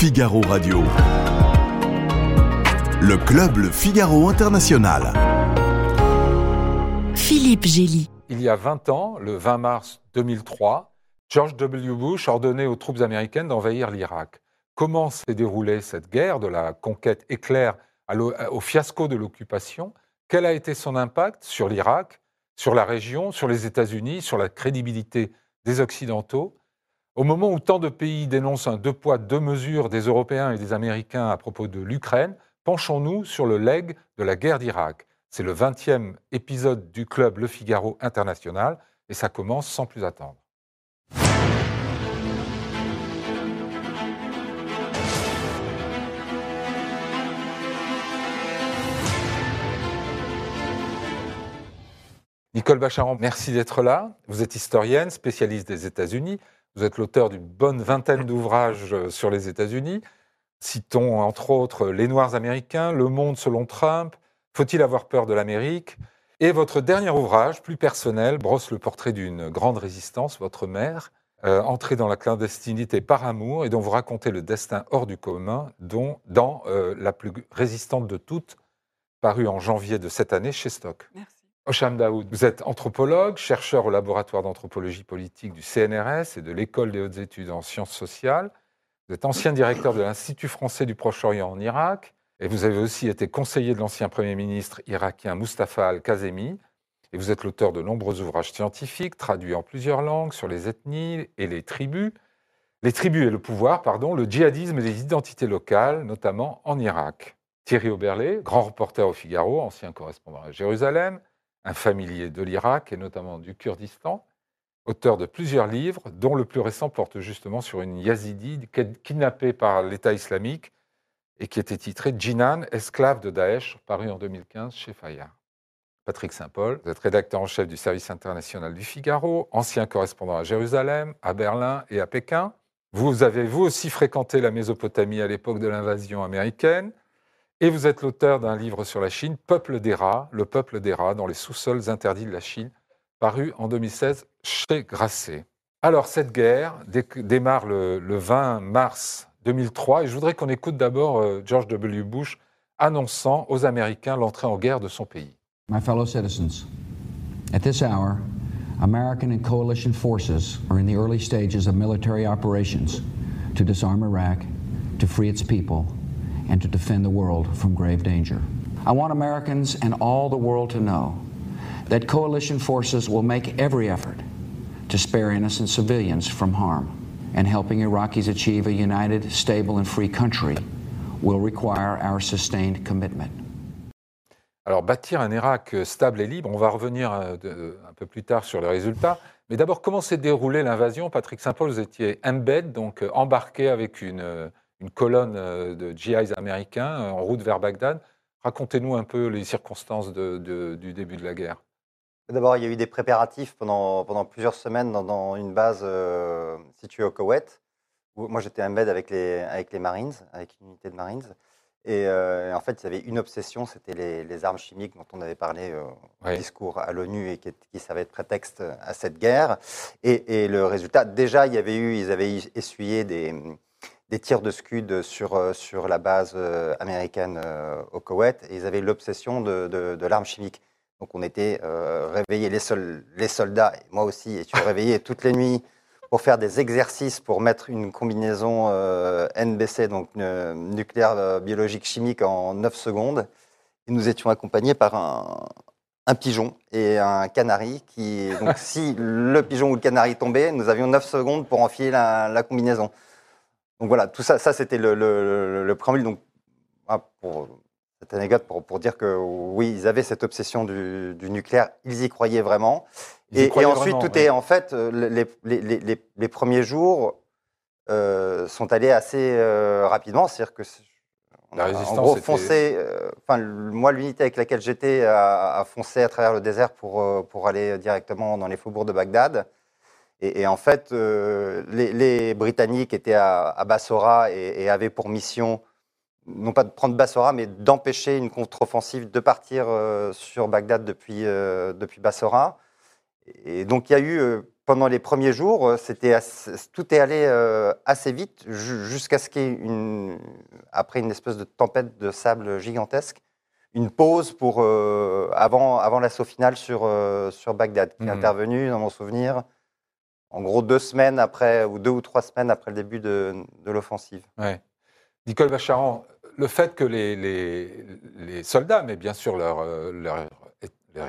Figaro Radio. Le club Le Figaro International. Philippe Gély. Il y a 20 ans, le 20 mars 2003, George W. Bush ordonnait aux troupes américaines d'envahir l'Irak. Comment s'est déroulée cette guerre, de la conquête éclair au fiasco de l'occupation? Quel a été son impact sur l'Irak, sur la région, sur les États-Unis, sur la crédibilité des Occidentaux? Au moment où tant de pays dénoncent un deux poids, deux mesures des Européens et des Américains à propos de l'Ukraine, penchons-nous sur le leg de la guerre d'Irak. C'est le 20e épisode du club Le Figaro International et ça commence sans plus attendre. Nicole Bacharan, merci d'être là. Vous êtes historienne, spécialiste des États-Unis. Vous êtes l'auteur d'une bonne vingtaine d'ouvrages euh, sur les États-Unis. Citons entre autres Les Noirs américains, Le Monde selon Trump, Faut-il avoir peur de l'Amérique? Et votre dernier ouvrage, plus personnel, brosse le portrait d'une grande résistance, votre mère, euh, entrée dans la clandestinité par amour et dont vous racontez le destin hors du commun, dont, dans euh, La plus résistante de toutes, paru en janvier de cette année chez Stock. Merci. Osham Daoud, vous êtes anthropologue, chercheur au laboratoire d'anthropologie politique du CNRS et de l'École des hautes études en sciences sociales. Vous êtes ancien directeur de l'Institut français du Proche-Orient en Irak. Et vous avez aussi été conseiller de l'ancien Premier ministre irakien Mustafa al-Kazemi. Et vous êtes l'auteur de nombreux ouvrages scientifiques traduits en plusieurs langues sur les ethnies et les tribus. Les tribus et le pouvoir, pardon, le djihadisme et les identités locales, notamment en Irak. Thierry Oberlé, grand reporter au Figaro, ancien correspondant à Jérusalem, un familier de l'Irak et notamment du Kurdistan, auteur de plusieurs livres, dont le plus récent porte justement sur une yazidi kidnappée par l'État islamique et qui était titré Jinan, esclave de Daesh, paru en 2015 chez Fayard. Patrick Saint-Paul, vous êtes rédacteur en chef du service international du Figaro, ancien correspondant à Jérusalem, à Berlin et à Pékin. Vous avez vous aussi fréquenté la Mésopotamie à l'époque de l'invasion américaine. Et vous êtes l'auteur d'un livre sur la Chine, Peuple des rats, le peuple des rats dans les sous-sols interdits de la Chine, paru en 2016 chez Grasset. Alors, cette guerre démarre le, 20 mars 2003 et je voudrais qu'on écoute d'abord euh, George W. Bush annonçant aux Américains l'entrée en guerre de son pays. My fellow citizens, at this hour, American and coalition forces are in the early stages of military operations to disarm Iraq, to free its people and to defend the world from grave danger. I want Americans and all the world to know that coalition forces will make every effort to spare innocent civilians from harm, and helping Iraqis achieve a united, stable, and free country will require our sustained commitment. Alors, bâtir un Irak stable et libre, on va revenir euh, un peu plus tard sur les résultats. Mais d'abord, comment s'est déroulée l'invasion? Patrick Saint-Paul, vous étiez embed, donc euh, embarqué avec une, euh, une colonne euh, de GIs américains euh, en route vers Bagdad. Racontez-nous un peu les circonstances du début de la guerre. D'abord, il y a eu des préparatifs pendant, pendant plusieurs semaines dans, une base euh, située au Koweït. Où moi, j'étais avec les, avec les Marines, avec une unité de Marines. Et en fait, il y avait une obsession, c'était les, armes chimiques dont on avait parlé au discours à l'ONU et qui, qui ça être prétexte à cette guerre. Et, et, le résultat, déjà, il y avait eu, ils avaient essuyé des, des tirs de scud sur, euh, sur la base euh, américaine euh, au Koweït et ils avaient l'obsession de, de, l'arme chimique. Donc on était réveillés, les, les soldats, et moi aussi, et tu réveillé toutes les nuits pour faire des exercices pour mettre une combinaison NBC, donc nucléaire, biologique, chimique, en 9 secondes. Et nous étions accompagnés par un, un pigeon et un canari. Qui, donc si le pigeon ou le canari tombait, nous avions 9 secondes pour enfiler la, la combinaison. Donc voilà, tout ça, ça c'était le, le, préambule. Donc, ah, pour cette anecdote, pour, pour, dire que oui, ils avaient cette obsession du, nucléaire, ils y croyaient vraiment. et, ensuite, tout est en fait, euh, les, les, les, les premiers jours euh, sont allés assez euh, rapidement. C'est-à-dire que la résistance en gros, foncé, enfin, moi, l'unité avec laquelle j'étais a, a, foncé à travers le désert pour, pour aller directement dans les faubourgs de Bagdad. Et, en fait, euh, les, Britanniques étaient à, Bassora et, avaient pour mission, non pas de prendre Bassora, mais d'empêcher une contre-offensive de partir euh, sur Bagdad depuis, euh, depuis Bassora. Et donc il y a eu pendant les premiers jours, assez- tout est allé assez vite ju- jusqu'à ce qu'il y ait une, après une espèce de tempête de sable gigantesque, une pause pour euh, avant, avant l'assaut final sur, euh, sur Bagdad, qui est Mhm. intervenu dans mon souvenir, en gros deux semaines après ou deux ou trois semaines après le début de, l'offensive. Ouais. Nicole Bacharan, le fait que les, soldats, mais bien sûr leur, euh,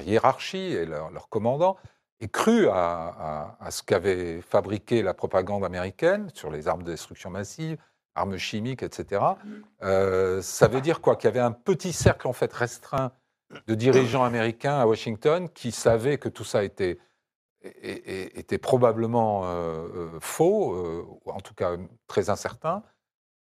hiérarchie et leur, commandant, aient cru à, ce qu'avait fabriqué la propagande américaine sur les armes de destruction massive, armes chimiques, etc. euh, ça veut dire quoi? Qu'il y avait un petit cercle en fait restreint de dirigeants américains à Washington qui savaient que tout ça était, était probablement euh, euh, faux, euh, en tout cas très incertain.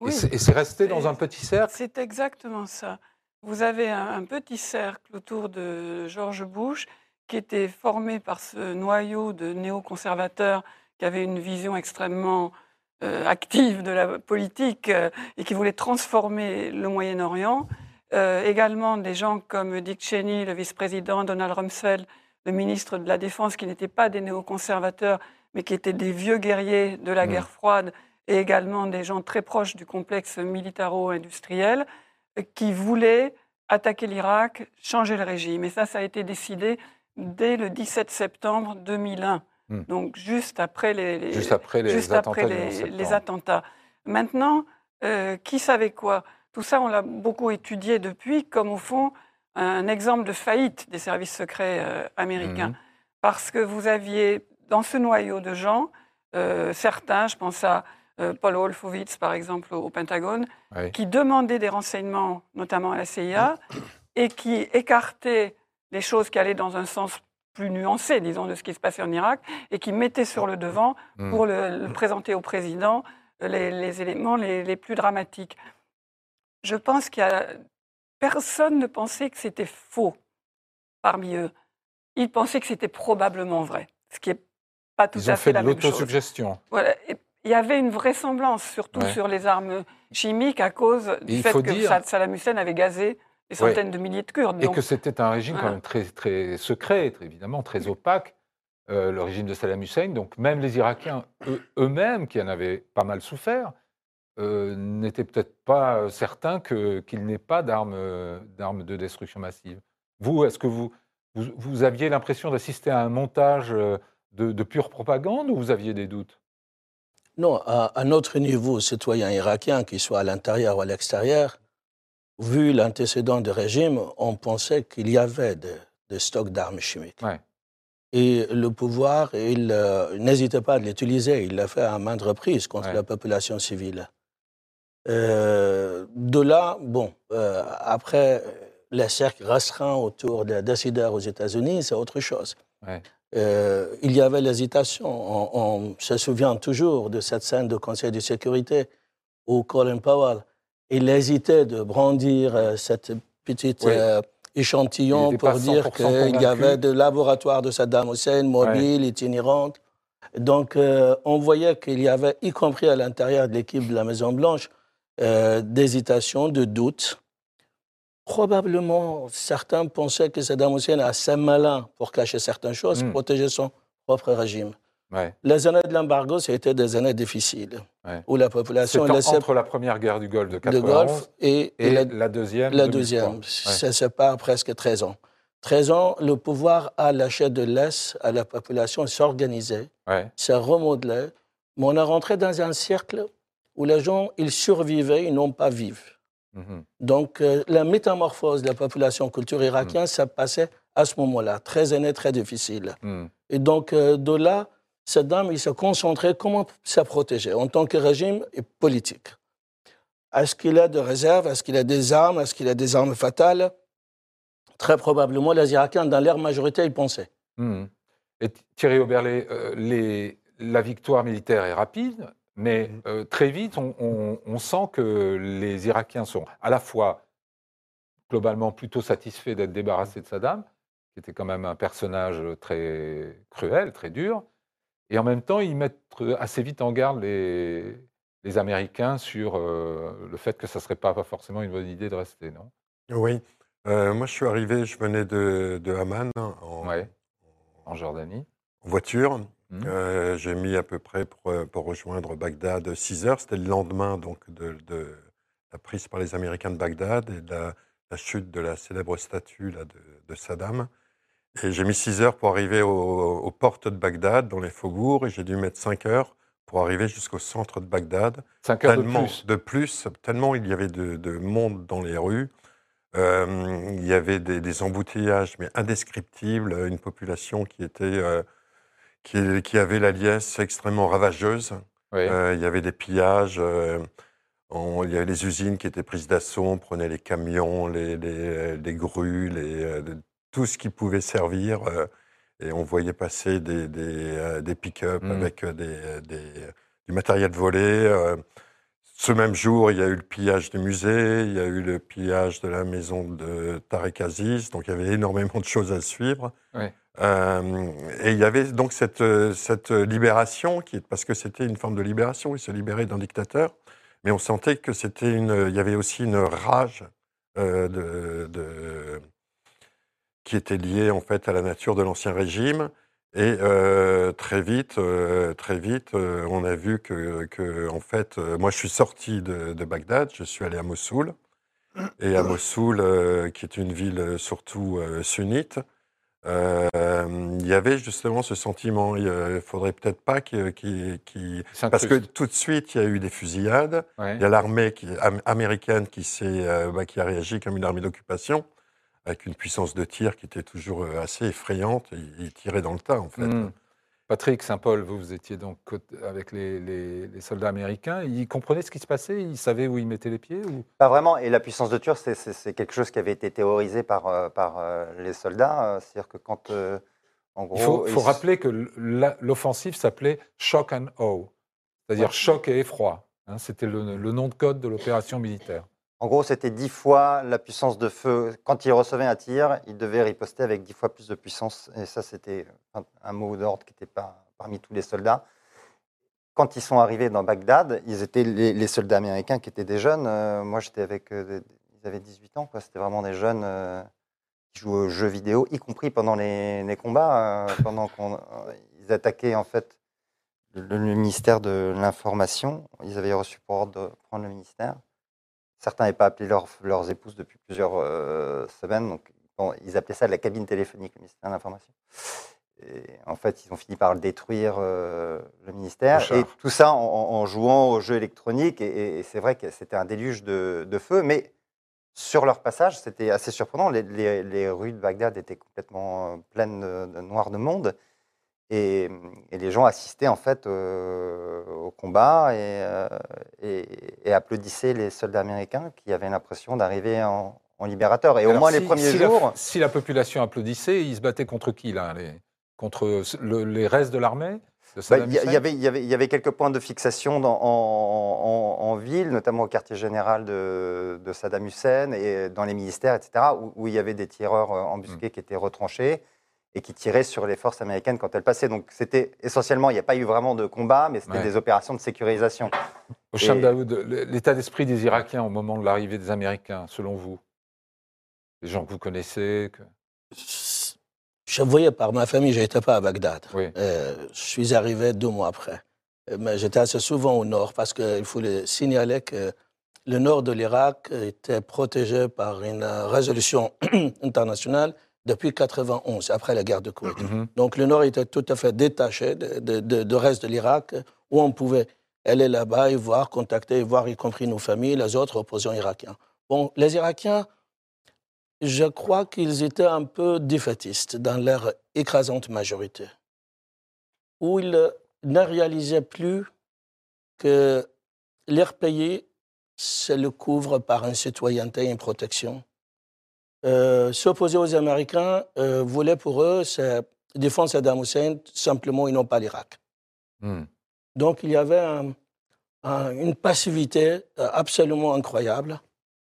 Et Oui. c'est- Et c'est resté dans un petit cercle. C'est exactement ça. Vous avez un, un petit cercle autour de George Bush qui était formé par ce noyau de néoconservateurs qui avaient une vision extrêmement euh, active de la politique euh, et qui voulaient transformer le Moyen-Orient. Euh, également des gens comme Dick Cheney, le vice-président, Donald Rumsfeld, le ministre de la Défense, qui n'étaient pas des néoconservateurs, mais qui étaient des vieux guerriers de la Mm. guerre froide, et également des gens très proches du complexe militaro-industriel, euh, qui voulaient attaquer l'Irak, changer le régime. Et ça, ça a été décidé dès le 17 septembre 2001, Mm. donc juste après les, les- Juste après les juste attentats après du 11 les, septembre. les attentats. Maintenant, euh, qui savait quoi? Tout ça, on l'a beaucoup étudié depuis comme, au fond, un exemple de faillite des services secrets euh, américains. Mhm. Parce que vous aviez, dans ce noyau de gens, euh, certains, je pense à euh, Paul Wolfowitz, par exemple, au, au Pentagone, Oui. qui demandaient des renseignements, notamment à la CIA, et qui écartaient les choses qui allaient dans un sens plus nuancé, disons, de ce qui se passait en Irak, et qui mettaient sur le devant Mm. pour le, le présenter au président les, les éléments les, les plus dramatiques. Je pense qu'il y a personne ne pensait que c'était faux parmi eux. Ils pensaient que c'était probablement vrai, ce qui n'est pas tout Ils à ont fait fait la même chose. l'autosuggestion. Voilà. Et il y avait une vraisemblance, surtout Ouais. sur les armes chimiques, à cause du fait que dire- Saddam Hussein avait gazé des Ouais. centaines de milliers de Kurdes. Et Donc, que c'était un régime quand même très, très secret, très- évidemment très opaque, euh, le régime de Saddam Hussein. Donc même les Irakiens eux- eux-mêmes, qui en avaient pas mal souffert, euh, n'étaient peut-être pas euh, certains qu'il n'ait pas d'armes euh, d'armes de destruction massive. Vous, est-ce que vous, vous, vous aviez l'impression d'assister à un montage de, de pure propagande ou vous aviez des doutes? Non, à, à notre niveau, citoyen irakien, qu'il soit à l'intérieur ou à l'extérieur, vu l'antécédent du régime, on pensait qu'il y avait des stocks d'armes chimiques. Ouais. Et le pouvoir, il euh, n'hésitait pas à l'utiliser. Il l'a fait à maintes reprises contre Ouais. la population civile. Euh, de là, bon, euh, après, les cercles restreints autour des décideurs aux États-Unis, c'est autre chose. Ouais. Euh, il y avait l'hésitation. On, on se souvient toujours de cette scène de Conseil de sécurité où Colin Powell, il hésitait de brandir euh, cette petite euh, échantillon pour dire 100% qu'il y avait des laboratoires de Saddam Hussein mobiles, itinérantes. Donc, on voyait qu'il y avait, y compris à l'intérieur de l'équipe de la Maison-Blanche, euh, d'hésitation, de doute. Probablement, certains pensaient que Saddam Hussein est assez malin pour cacher certaines choses, Mm. protéger son propre régime. Ouais. Les années de l'embargo, c'était des années difficiles, Ouais. où la population laissait entre la première guerre du Golfe de de 91 Golfe et, et, et la, la, deuxième. la 2003. deuxième. Ouais. Ça sépare presque 13 ans. 13 ans, le pouvoir a lâché de l'Est à la population s'organiser, Ouais. se remodeler. Mais on est rentré dans un cercle où les gens, ils survivaient, ils n'ont pas vivre. Mhm. Donc, euh, la métamorphose de la population culture irakienne, Mm. ça passait à ce moment-là. 13 années très difficiles. Mhm. Et donc, euh, de là, Saddam, il se concentrait comment se protéger en tant que régime et politique. Est-ce qu'il a des réserves? Est-ce qu'il a des armes? Est-ce qu'il a des armes fatales? Très probablement, les Irakiens, dans leur majorité, ils pensaient. Mhm. Et Thierry Oberlé, euh, les- la victoire militaire est rapide, mais Mhm. euh, très vite, on, on- on sent que les Irakiens sont à la fois globalement plutôt satisfaits d'être débarrassés de Saddam, qui était quand même un personnage très cruel, très dur, et en même temps, ils mettent assez vite en garde les, les Américains sur euh, le fait que ça ne serait pas forcément une bonne idée de rester, non? Oui. Euh, moi, je suis arrivé, je venais de, de Amman en, Ouais. En Jordanie. en voiture. Mhm. Euh, J'ai mis à peu près pour, euh, pour rejoindre Bagdad 6 heures. C'était le lendemain donc, de, de la prise par les Américains de Bagdad et de la, la chute de la célèbre statue là, de, de Saddam. Et j'ai mis 6 heures pour arriver au- aux portes de Bagdad, dans les faubourgs, et j'ai dû mettre 5 heures pour arriver jusqu'au centre de Bagdad. 5 heures de plus. de plus, tellement il y avait de, de monde dans les rues. Euh, il y avait des, des embouteillages, mais indescriptibles, une population qui était, euh, qui, qui avait la liesse extrêmement ravageuse. Oui. Euh, il y avait des pillages, euh, on- il y avait les usines qui étaient prises d'assaut, on prenait les camions, les, les, les grues, les, euh, de- tout ce qui pouvait servir. euh, et on voyait passer des, des, des pick-up Mm. avec des, du matériel volé. ce même jour, il y a eu le pillage du musée, il y a eu le pillage de la maison de Tarek Aziz, donc il y avait énormément de choses à suivre. Euh, et il y avait donc cette, euh, cette libération, qui, parce que c'était une forme de libération, il se libérait d'un dictateur, mais on sentait que c'était une, il y avait aussi une rage euh, de, de- qui était liée en fait à la nature de l'ancien régime. Et euh, très vite, très vite, on a vu que, que, en fait, moi je suis sorti de, de Bagdad, je suis allé à Mossoul, et à Mossoul, qui est une ville surtout sunnite, euh, il y avait justement ce sentiment. Il ne faudrait peut-être pas qu'il. Parce que tout de suite, il y a eu des fusillades. Ouais. Il y a l'armée am- américaine qui, s'est, euh, bah, qui a réagi comme une armée d'occupation, avec une puissance de tir qui était toujours euh, assez effrayante. Ils, ils tiraient dans le tas, en fait. Mm. Patrick Saint-Paul, vous, vous étiez donc avec les, les- les soldats américains. Ils comprenaient ce qui se passait? Ils savaient où ils mettaient les pieds ou... Pas vraiment. Et la puissance de tir, c'est- quelque chose qui avait été théorisé par, euh, par euh, les soldats. Euh, C'est-à-dire que quand, en gros, Il faut, faut ils- rappeler que l'offensive s'appelait Shock and Awe, c'est-à-dire Ouais. choc et effroi. hein. C'était le, le nom de code de l'opération militaire. En gros, c'était dix fois la puissance de feu. Quand il recevait un tir, il devait riposter avec dix fois plus de puissance. Et ça, c'était un, mot d'ordre qui n'était pas parmi tous les soldats. Quand ils sont arrivés dans Bagdad, ils étaient les, soldats américains qui étaient des jeunes. Euh, moi, j'étais avec. euh, ils avaient 18 ans. C'était vraiment des jeunes euh, qui jouaient aux jeux vidéo, y compris pendant les, combats. euh, pendant qu'on euh, ils attaquaient, en fait, le, le ministère de l'Information. Ils avaient reçu pour ordre de prendre le ministère. Certains n'avaient pas appelé leurs- leurs épouses depuis plusieurs euh, semaines, donc bon, ils appelaient ça la cabine téléphonique, le ministère de l'Information. Et en fait, ils ont fini par le détruire, euh, le ministère. Le. Et tout ça en, jouant aux jeux électroniques. Et, et c'est vrai que c'était un déluge de, de feu, mais sur leur passage, c'était assez surprenant. Les, les- les rues de Bagdad étaient complètement euh, pleines de, de noir de monde. Et, et les gens assistaient en fait euh, au combat et, euh, et- et applaudissaient les soldats américains qui avaient l'impression d'arriver en, en libérateur. Et au moins si- les premiers si la- jours, si la population applaudissait, ils se battaient contre qui là les- Contre le- les restes de l'armée bah, il y, avait, il y, avait, il y avait quelques points de fixation dans- en, en- en ville, notamment au quartier général de, de Saddam Hussein et dans les ministères, etc., où, il y avait des tireurs euh, embusqués qui étaient retranchés et qui tiraient sur les forces américaines quand elles passaient. Donc c'était essentiellement, il n'y a pas eu vraiment de combat, mais c'était Ouais. des opérations de sécurisation. Au Et- Daoud, l'état d'esprit des Irakiens au moment de l'arrivée des Américains, selon vous? Les gens que vous connaissez que- Je voyais par ma famille, je n'étais pas à Bagdad. Oui. Euh, je suis arrivé deux mois après. Euh, Mais j'étais assez souvent au nord parce qu'il faut le signaler que le nord de l'Irak était protégé par une résolution internationale depuis 91, après la guerre de Koweït. Mhm. Donc le nord était tout à fait détaché de- de- de reste de l'Irak, où on pouvait aller là-bas et voir, contacter, voir y compris nos familles, les autres opposants irakiens. Bon, les Irakiens, je crois qu'ils étaient un peu défaitistes dans leur écrasante majorité, où ils ne réalisaient plus que leur pays se le couvre par une citoyenneté et une protection. Euh, S'opposer aux Américains euh, voulait pour eux défendre Saddam Hussein, simplement ils n'ont pas l'Irak. Hmm. Donc il y avait un- un- une passivité euh, absolument incroyable.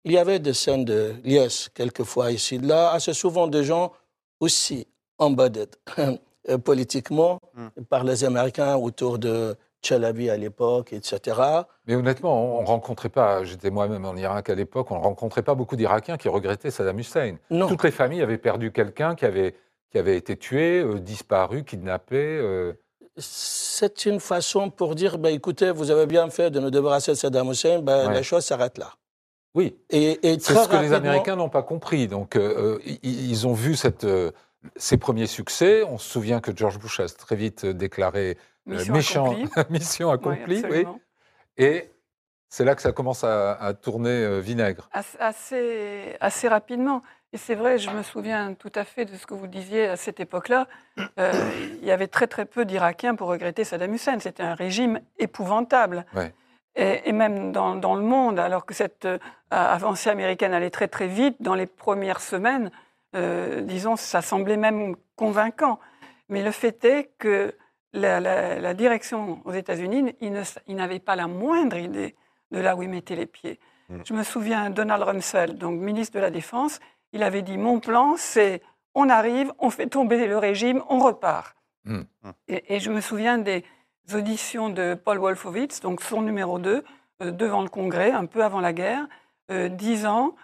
Il y avait des scènes de liesse quelquefois ici et là, assez souvent des gens aussi embedded politiquement Mm. par les Américains autour de Chalabi à l'époque, etc. Mais honnêtement, on ne rencontrait pas, j'étais moi-même en Irak à l'époque, on ne rencontrait pas beaucoup d'Irakiens qui regrettaient Saddam Hussein. Non. Toutes les familles avaient perdu quelqu'un qui avait, qui avait été tué, euh, disparu, kidnappé. euh, c'est une façon pour dire, ben, écoutez, vous avez bien fait de nous débarrasser de Saddam Hussein, Ouais. la chose s'arrête là. Oui, Et, et c'est ce que les Américains n'ont pas compris. Donc, euh, euh, ils, ils ont vu cette, euh, ces premiers succès. On se souvient que George Bush a très vite déclaré euh, Mission méchant, accomplie. mission accomplie. oui. Et c'est là que ça commence à, à tourner euh, vinaigre. As- Assez, assez rapidement. Et c'est vrai, je me souviens tout à fait de ce que vous disiez à cette époque-là. Euh, il y avait très très peu d'Irakiens pour regretter Saddam Hussein. C'était un régime épouvantable. Ouais. Et, et même dans, dans le monde, alors que cette euh, avancée américaine allait très très vite, dans les premières semaines, euh, disons, ça semblait même convaincant. Mais le fait est que la, la- la direction aux États-Unis, ils n'avaient pas la moindre idée de là où ils mettaient les pieds. Mm. Je me souviens, Donald Rumsfeld, donc ministre de la Défense, il avait dit Mon plan, c'est on arrive, on fait tomber le régime, on repart. Mm. Et, et je me souviens des auditions de Paul Wolfowitz, donc son numéro 2, euh, devant le Congrès, un peu avant la guerre, euh, disant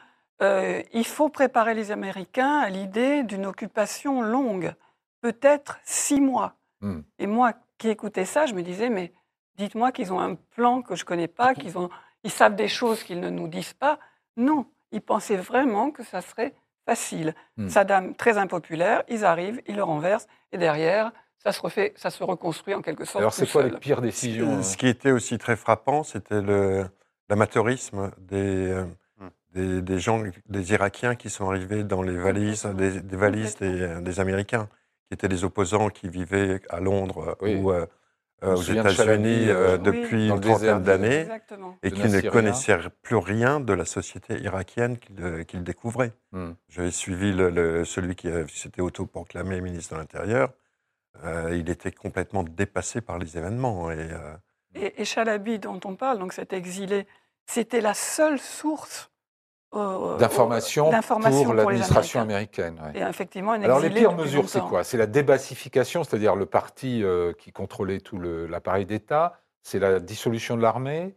euh, Il faut préparer les Américains à l'idée d'une occupation longue, peut-être six mois. Mm. Et moi qui écoutais ça, je me disais Mais dites-moi qu'ils ont un plan que je ne connais pas, qu'ils ont, ils savent des choses qu'ils ne nous disent pas. Non, ils pensaient vraiment que ça serait facile. Hmm. Saddam, très impopulaire, ils arrivent, ils le renversent, et derrière, ça se, refait, ça se reconstruit en quelque sorte. Alors, c'est quoi seul. les pires décisions euh, Ce qui était aussi très frappant, c'était le- l'amateurisme des, euh, Hmm. Des, des gens, des Irakiens qui sont arrivés dans les valises, des, des valises des, euh, des Américains, qui étaient des opposants qui vivaient à Londres Oui. ou euh, euh, aux de États-Unis euh, euh, depuis une trentaine d'années et qui ne connaissaient plus rien de la société irakienne qu'ils euh, découvraient. Hmm. J'ai suivi le- le- celui qui euh, s'était autoproclamé ministre de l'Intérieur. Euh, il était complètement dépassé par les événements. Et, euh, Et, et Chalabi, dont on parle, donc cet exilé, c'était la seule source euh, d'informations pour l'administration américaine ouais. Et effectivement, Alors les pires mesures, c'est quoi? C'est la débassification, c'est-à-dire le parti euh, qui contrôlait tout l'appareil d'État, c'est la dissolution de l'armée.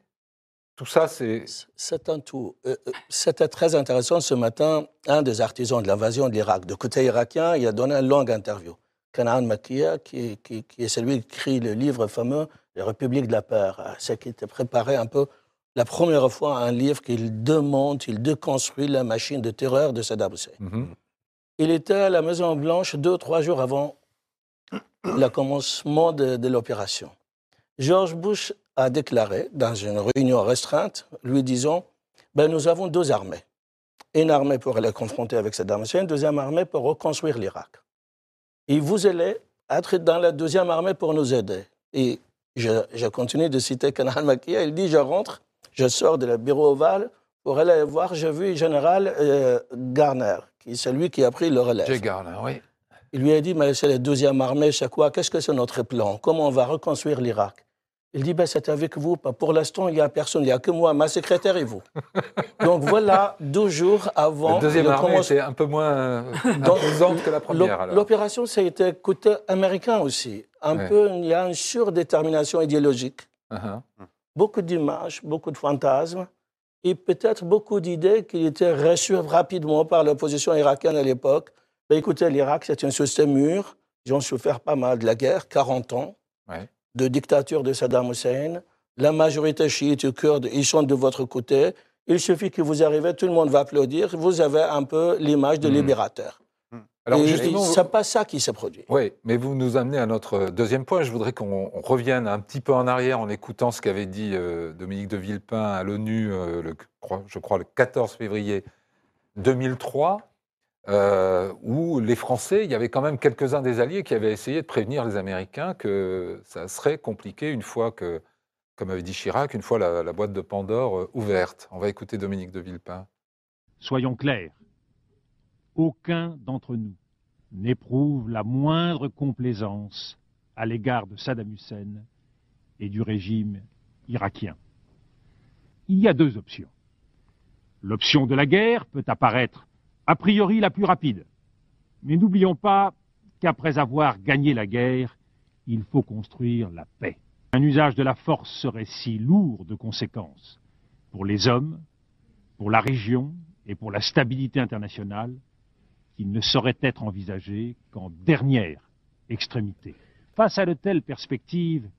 Tout ça, c'est C'est un tout. Euh, euh, C'était très intéressant ce matin. Un des artisans de l'invasion de l'Irak, de côté irakien, il a donné une longue interview. Kanaan Makia, qui, qui- qui est celui qui écrit le livre fameux Les Républiques de la peur. C'est qui était préparé un peu la première fois un livre qu'il démonte, il déconstruit la machine de terreur de Saddam Hussein. Mhm. Il était à la Maison Blanche deux, trois jours avant le commencement de, de l'opération. George Bush a déclaré dans une réunion restreinte, lui disant ben, Nous avons deux armées. Une armée pour aller confronter avec Saddam Hussein, une deuxième armée pour reconstruire l'Irak. Et vous allez être dans la deuxième armée pour nous aider. Et je, je continue de citer Kanan Makia. Il dit Je rentre, je sors de la bureau ovale pour aller voir. J'ai vu le général euh, Garner, qui est celui qui a pris le relais. Jay Garner, oui. Il lui a dit, mais c'est la deuxième armée, c'est quoi? Qu'est-ce que c'est notre plan? Comment on va reconstruire l'Irak? Il dit, ben, c'est avec vous. Pour l'instant, il n'y a personne, il n'y a que moi, ma secrétaire et vous. Donc voilà, deux jours avant La deuxième armée commence- était un peu moins euh, Donc, imposante que la première. L'opération, ça a été côté américain aussi. Un Ouais. peu, il y a une surdétermination idéologique, Uh-huh. Beaucoup d'images, beaucoup de fantasmes, et peut-être beaucoup d'idées qui étaient reçues rapidement par l'opposition irakienne à l'époque. Ben, écoutez, l'Irak, c'est un système mûr. Ils ont souffert pas mal de la guerre, 40 ans Ouais. de dictature de Saddam Hussein. La majorité chiite et kurde, ils sont de votre côté. Il suffit que vous arrivez, tout le monde va applaudir. Vous avez un peu l'image de Mhm. libérateur. Alors et, justement, c'est pas ça qui s'est produit. Oui, mais vous nous amenez à notre deuxième point. Je voudrais qu'on on revienne un petit peu en arrière en écoutant ce qu'avait dit euh, Dominique de Villepin à l'ONU, euh, le- je crois le 14 février 2003, euh, où les Français, il y avait quand même quelques-uns des alliés qui avaient essayé de prévenir les Américains que ça serait compliqué une fois que, comme avait dit Chirac, une fois la, la boîte de Pandore euh, ouverte. On va écouter Dominique de Villepin. Soyons clairs, aucun d'entre nous n'éprouve la moindre complaisance à l'égard de Saddam Hussein et du régime irakien. Il y a deux options. L'option de la guerre peut apparaître a priori la plus rapide. Mais n'oublions pas qu'après avoir gagné la guerre, il faut construire la paix. Un usage de la force serait si lourd de conséquences pour les hommes, pour la région et pour la stabilité internationale qu'il ne saurait être envisagé qu'en dernière extrémité. Face à de telles perspectives,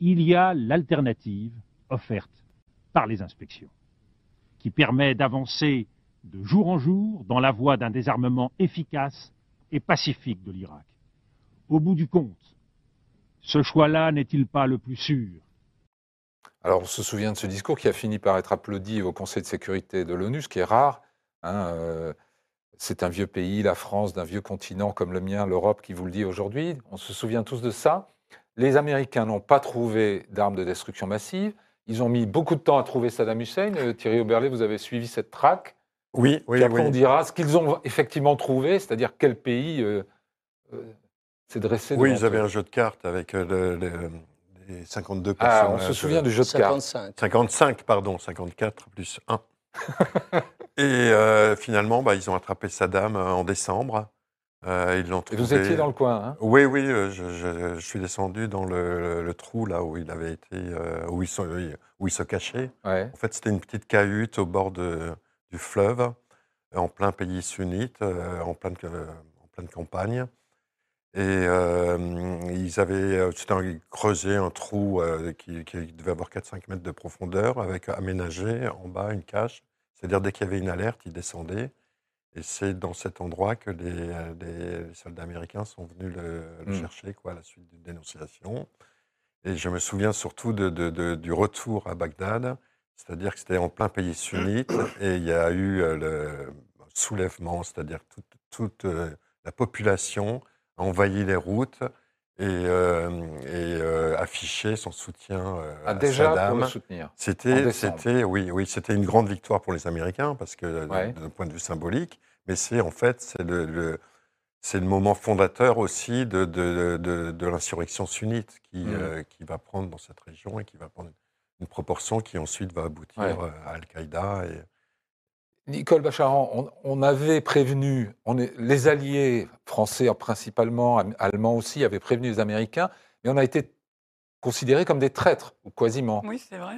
il y a l'alternative offerte par les inspections, qui permet d'avancer de jour en jour dans la voie d'un désarmement efficace et pacifique de l'Irak. Au bout du compte, ce choix-là n'est-il pas le plus sûr? Alors, on se souvient de ce discours qui a fini par être applaudi au Conseil de sécurité de l'ONU, ce qui est rare. hein, euh, c'est un vieux pays, la France, d'un vieux continent comme le mien, l'Europe, qui vous le dit aujourd'hui. On se souvient tous de ça. Les Américains n'ont pas trouvé d'armes de destruction massive. Ils ont mis beaucoup de temps à trouver Saddam Hussein. Euh, Thierry Oberlé, vous avez suivi cette traque. Oui, oui, Puis après, oui. on dira ce qu'ils ont effectivement trouvé, c'est-à-dire quel pays euh, euh, s'est dressé Oui, ils avaient un jeu de cartes avec le- le- les 52 Ah, personnages. on se souvient du jeu de cartes. 55. 55, pardon, 54 plus 1. Et euh, finalement, bah, ils ont attrapé Saddam euh, en décembre. Euh, ils l'ont Et trouvé. vous étiez dans le coin. Hein? Oui, oui, euh, je, je- je suis descendu dans le, le trou là où il avait été, euh, où, il se, où il se cachait. ouais. En fait, c'était une petite cahute au bord de- du fleuve, en plein pays sunnite, euh, en, pleine, en pleine campagne. Et ils avaient un- creusé un trou qui, qui devait avoir 4-5 mètres de profondeur, avec aménagé en bas une cache. C'est-à-dire, dès qu'il y avait une alerte, ils descendaient. Et c'est dans cet endroit que les, euh, les- les soldats américains sont venus le, le Mm. chercher quoi, à la suite d'une dénonciation. Et je me souviens surtout de- de- de- du retour à Bagdad, c'est-à-dire que c'était en plein pays sunnite, et il y a eu euh, le soulèvement, c'est-à-dire toute, toute, euh, la population a envahi les routes et, euh, et, euh, affiché son soutien euh, Ah, à déjà pour Saddam. le soutenir. En C'était, c'était, oui, oui, c'était une grande victoire pour les Américains parce que euh, Ouais. d'un point de vue symbolique, mais c'est en fait c'est le, le- c'est le moment fondateur aussi de, de, de, de l'insurrection sunnite qui, Mm. qui va prendre dans cette région et qui va prendre une proportion qui ensuite va aboutir Ouais. à Al-Qaïda. Et... Nicole Bacharan, on, on avait prévenu, on est, les alliés français principalement, allemands aussi, avaient prévenu les Américains, mais on a été considérés comme des traîtres, ou quasiment. Oui, c'est vrai.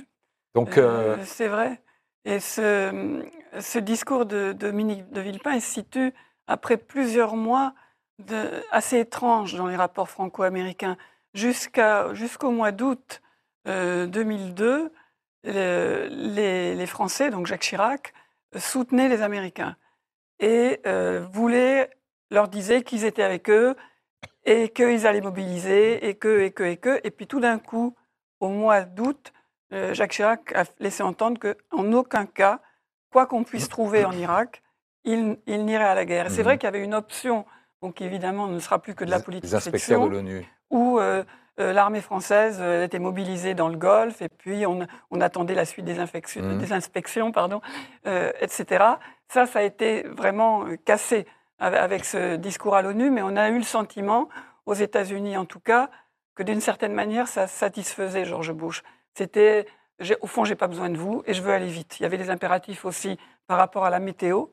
Donc, euh, Euh, c'est vrai. Et ce, ce discours de, Dominique de Villepin il se situe après plusieurs mois de, assez étranges dans les rapports franco-américains. Jusqu'au mois d'août euh, 2002, le- les, les Français, donc Jacques Chirac, soutenaient les Américains et euh, voulaient, leur disaient qu'ils étaient avec eux et qu'ils allaient mobiliser et que, et que, et que. Et puis tout d'un coup, au mois d'août, euh, Jacques Chirac a laissé entendre qu'en aucun cas, quoi qu'on puisse trouver en Irak, il, il n'irait à la guerre. C'est Mhm. vrai qu'il y avait une option, donc évidemment, ne sera plus que de la politique les inspecteurs de l'ONU. où euh, l'armée française euh, était mobilisée dans le Golfe, et puis on, on attendait la suite des, des inspections, pardon, euh, etc. Ça, ça a été vraiment euh, cassé avec, ce discours à l'ONU, mais on a eu le sentiment, aux États-Unis en tout cas, que d'une certaine manière, ça satisfaisait George Bush. C'était, au fond, j'ai pas besoin de vous et je veux aller vite. Il y avait des impératifs aussi par rapport à la météo.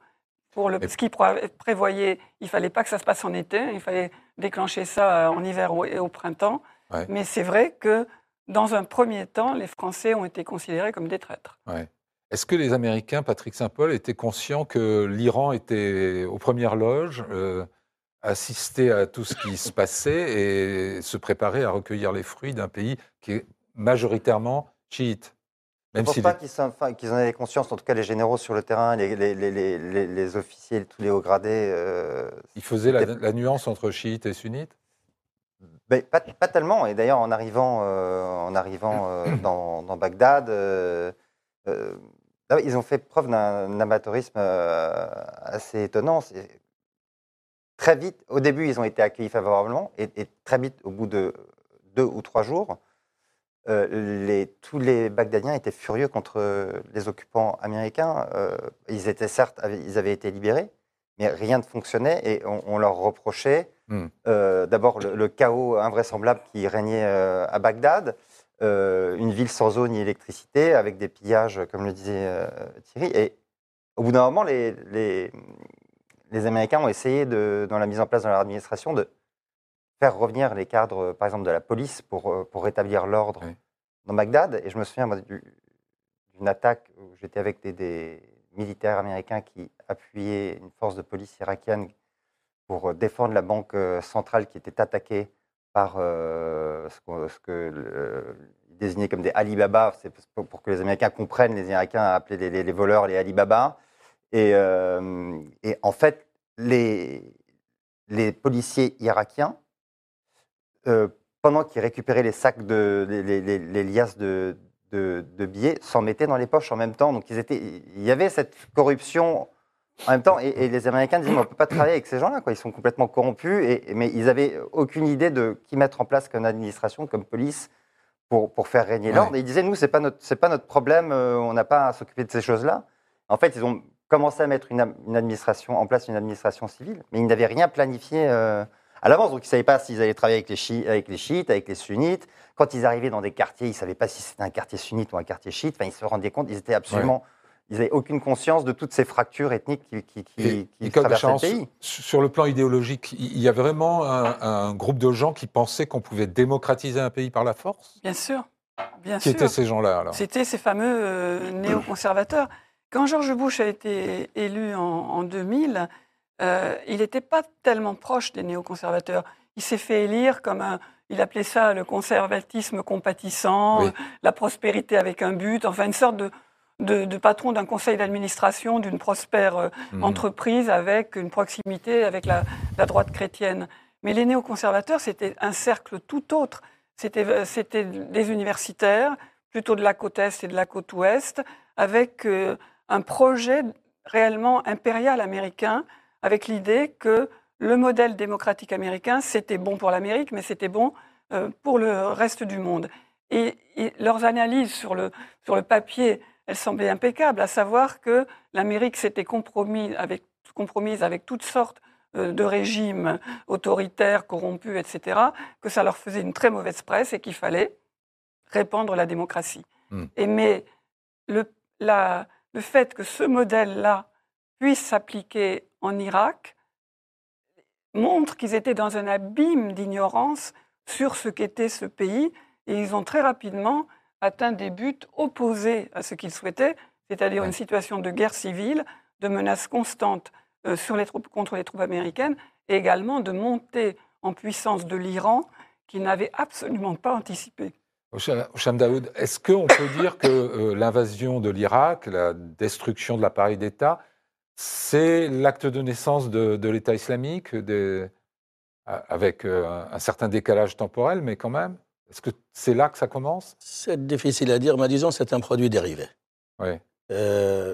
Pour le, ce qui pré- prévoyait, il fallait pas que ça se passe en été, il fallait déclencher ça euh, en hiver et au printemps. Ouais. Mais c'est vrai que dans un premier temps, les Français ont été considérés comme des traîtres. Ouais. Est-ce que les Américains, Patrick Saint-Paul, étaient conscients que l'Iran était aux premières loges, euh, assistait à tout ce qui se passait et se préparait à recueillir les fruits d'un pays qui est majoritairement chiite? Je ne pense pas qu'ils en avaient conscience, en tout cas les généraux sur le terrain, les, les- les- les- les- les officiers, tous les hauts gradés. euh, il faisait la, c'était- la nuance entre chiites et sunnites? Ben, pas, pas tellement. Et d'ailleurs, en arrivant, euh, en arrivant euh, dans, dans Bagdad, euh, là, ils ont fait preuve d'un amateurisme assez étonnant. Très vite, au début, ils ont été accueillis favorablement, et, et très vite, au bout de deux ou trois jours, euh, les, tous les Bagdadiens étaient furieux contre les occupants américains. Euh, ils étaient certes, ils avaient été libérés, mais rien ne fonctionnait et on, on leur reprochait Hmm. euh, d'abord le, le chaos invraisemblable qui régnait euh, à Bagdad, euh, une ville sans eau ni électricité, avec des pillages, comme le disait Thierry. Et au bout d'un moment, les, les, les Américains ont essayé, de, dans la mise en place de leur administration, de faire revenir les cadres, par exemple, de la police pour, pour rétablir l'ordre Oui. dans Bagdad. Et je me souviens du- d'une attaque où j'étais avec des, des militaires américains qui appuyaient une force de police irakienne pour euh, défendre la banque euh, centrale qui était attaquée par euh, ce, ce que désignaient comme des Alibaba, c'est pour, que les Américains comprennent, les Irakiens appelaient les, voleurs les Alibaba. Et, en fait, les, les policiers irakiens, pendant qu'ils récupéraient les sacs de les, liasses de, de, de billets, s'en mettaient dans les poches en même temps. Donc ils étaient, il y avait cette corruption en même temps. Et, et les Américains disaient, on ne peut pas travailler avec ces gens-là, quoi. Ils sont complètement corrompus. Et, mais ils avaient aucune idée de qui mettre en place comme administration, comme police, pour, pour faire régner Ouais. l'ordre. Et ils disaient, nous, pas notre, c'est pas notre problème. euh, on n'a pas à s'occuper de ces choses-là. En fait, ils ont commencé à mettre une, administration en place, une administration civile, mais ils n'avaient rien planifié euh, à l'avance. Donc, ils ne savaient pas s'ils allaient travailler avec les, chi- avec les chiites, avec les sunnites. Quand ils arrivaient dans des quartiers, ils ne savaient pas si c'était un quartier sunnite ou un quartier chiite. Enfin, ils se rendaient compte, ils étaient absolument. Ils n'avaient aucune conscience de toutes ces fractures ethniques qui, qui, qui, traversaient le pays. sur le plan idéologique, il y a vraiment un, un groupe de gens qui pensaient qu'on pouvait démocratiser un pays par la force Bien sûr. Bien Qui sûr. étaient ces gens-là alors C'était ces fameux euh, néoconservateurs. Quand George Bush a été élu en, en 2000, euh, il n'était pas tellement proche des néoconservateurs. Il s'est fait élire comme un, il appelait ça le conservatisme compatissant, Oui. la prospérité avec un but, enfin une sorte de, de, de patron d'un conseil d'administration d'une prospère euh, Mhm. entreprise avec une proximité avec la, la droite chrétienne. Mais les néoconservateurs, c'était un cercle tout autre. C'était c'était des universitaires, plutôt de la côte Est et de la côte Ouest, avec euh, un projet réellement impérial américain, avec l'idée que le modèle démocratique américain, c'était bon pour l'Amérique, mais c'était bon euh, pour le reste du monde. Et, et leurs analyses sur le, sur le papier, elles semblaient impeccables, à savoir que l'Amérique s'était avec, compromise avec toutes sortes euh, de régimes autoritaires, corrompus, etc., que ça leur faisait une très mauvaise presse et qu'il fallait répandre la démocratie. Mm. Et mais le, la- le fait que ce modèle-là puisse s'appliquer en Irak montre qu'ils étaient dans un abîme d'ignorance sur ce qu'était ce pays et ils ont très rapidement atteint des buts opposés à ce qu'ils souhaitaient, c'est-à-dire Ouais. une situation de guerre civile, de menaces constantes euh, sur les troupes, contre les troupes américaines et également de montée en puissance de l'Iran qu'ils n'avaient absolument pas anticipé. Osham Daoud, est-ce qu'on peut dire que euh, l'invasion de l'Irak, la destruction de l'appareil d'État, c'est l'acte de naissance de, de l'État islamique, des- avec euh, un certain décalage temporel, mais quand même? Est-ce que c'est là que ça commence? C'est difficile à dire, mais disons c'est un produit dérivé. Oui. Euh,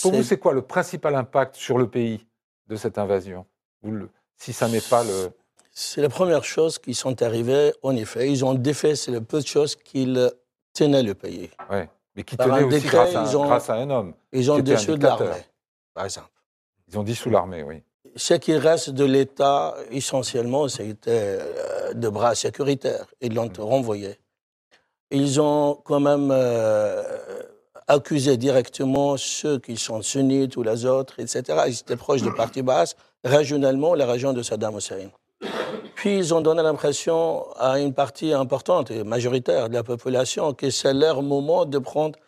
Pour vous, c'est- quoi le principal impact sur le pays de cette invasion? Le- Si ça n'est pas le. C'est la première chose qui sont arrivées, en effet. Ils ont défait, c'est le peu de choses qu'ils tenaient le pays. Ouais. Mais qui un aussi décret, grâce, à, un- ils ont- grâce à un homme. Ils ont dictateur. l'armée, par exemple. Ils ont dissous l'armée, oui. Ce qui reste de l'État, essentiellement, c'était euh, de bras sécuritaires. Ils l'ont renvoyé. Ils ont quand même euh, accusé directement ceux qui sont sunnites ou les autres, etc. Ils étaient proches de partis basses, régionalement, la région de Saddam Hussein. Puis ils ont donné l'impression à une partie importante et majoritaire de la population que c'est leur moment de prendre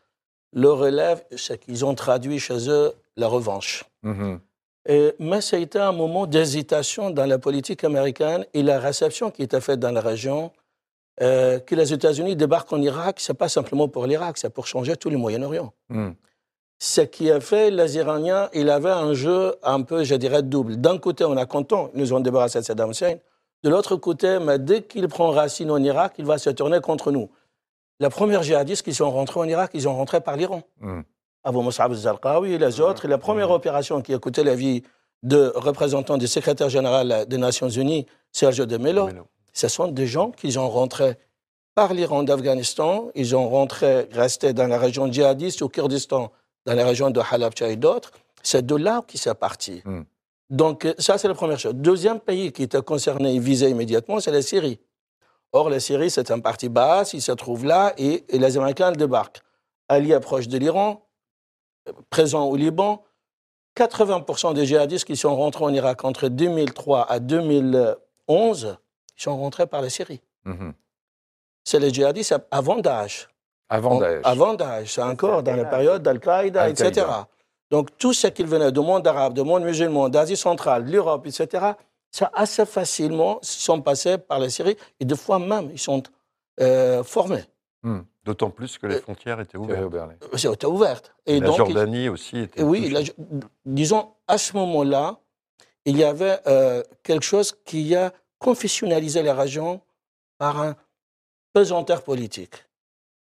le relève, c'est qu'ils ont traduit chez eux la revanche. Mhm. Et- mais ça a été un moment d'hésitation dans la politique américaine et la réception qui était faite dans la région, euh, que les États-Unis débarquent en Irak, c'est pas simplement pour l'Irak, c'est pour changer tout le Moyen-Orient. Mhm. Ce qui a fait, les Iraniens, il avait un jeu un peu, je dirais, double. D'un côté, on est content, ils nous ont débarrassé de Saddam Hussein. De l'autre côté, mais dès qu'il prend racine en Irak, il va se tourner contre nous. La première djihadiste qui sont rentrés en Irak, ils ont rentré par l'Iran. Mhm. Abu Mus'ab al-Zarqawi et les autres. La première opération qui a coûté la vie de représentants du secrétaire général des Nations Unies, Sergio de Mello, ce sont des gens qui ont rentré par l'Iran d'Afghanistan, ils ont rentré, resté dans la région djihadiste au Kurdistan, dans la région de Halabja et d'autres. C'est de là qui c'est parti. Hmm. Donc, ça, c'est la première chose. Deuxième pays qui était concerné et visé immédiatement, c'est la Syrie. Or, la Syrie, c'est un parti basse, il se trouve là, et, et les Américains débarquent. Ali approche de l'Iran, présent au Liban. 80% des djihadistes qui sont rentrés en Irak entre 2003 à 2011, ils sont rentrés par la Syrie. Mhm. C'est les djihadistes avant Daesh. Avant On- Daesh. Avant Daesh, c'est encore dans la période d'Al-Qaïda, Al-Qaïda. etc. Donc tout ce qui venait du monde arabe, du monde musulman, d'Asie centrale, de l'Europe, etc., ça assez facilement sont passés par la Syrie et deux fois même ils sont euh, formés. Hmm. D'autant plus que les Euh, frontières étaient Thierry ouvertes. Oberlé. C'était ouverte. Et la donc, Jordanie aussi était. Et oui, la- disons, à ce moment-là, il y avait euh, quelque chose qui a confessionnalisé la région par un pesanteur politique.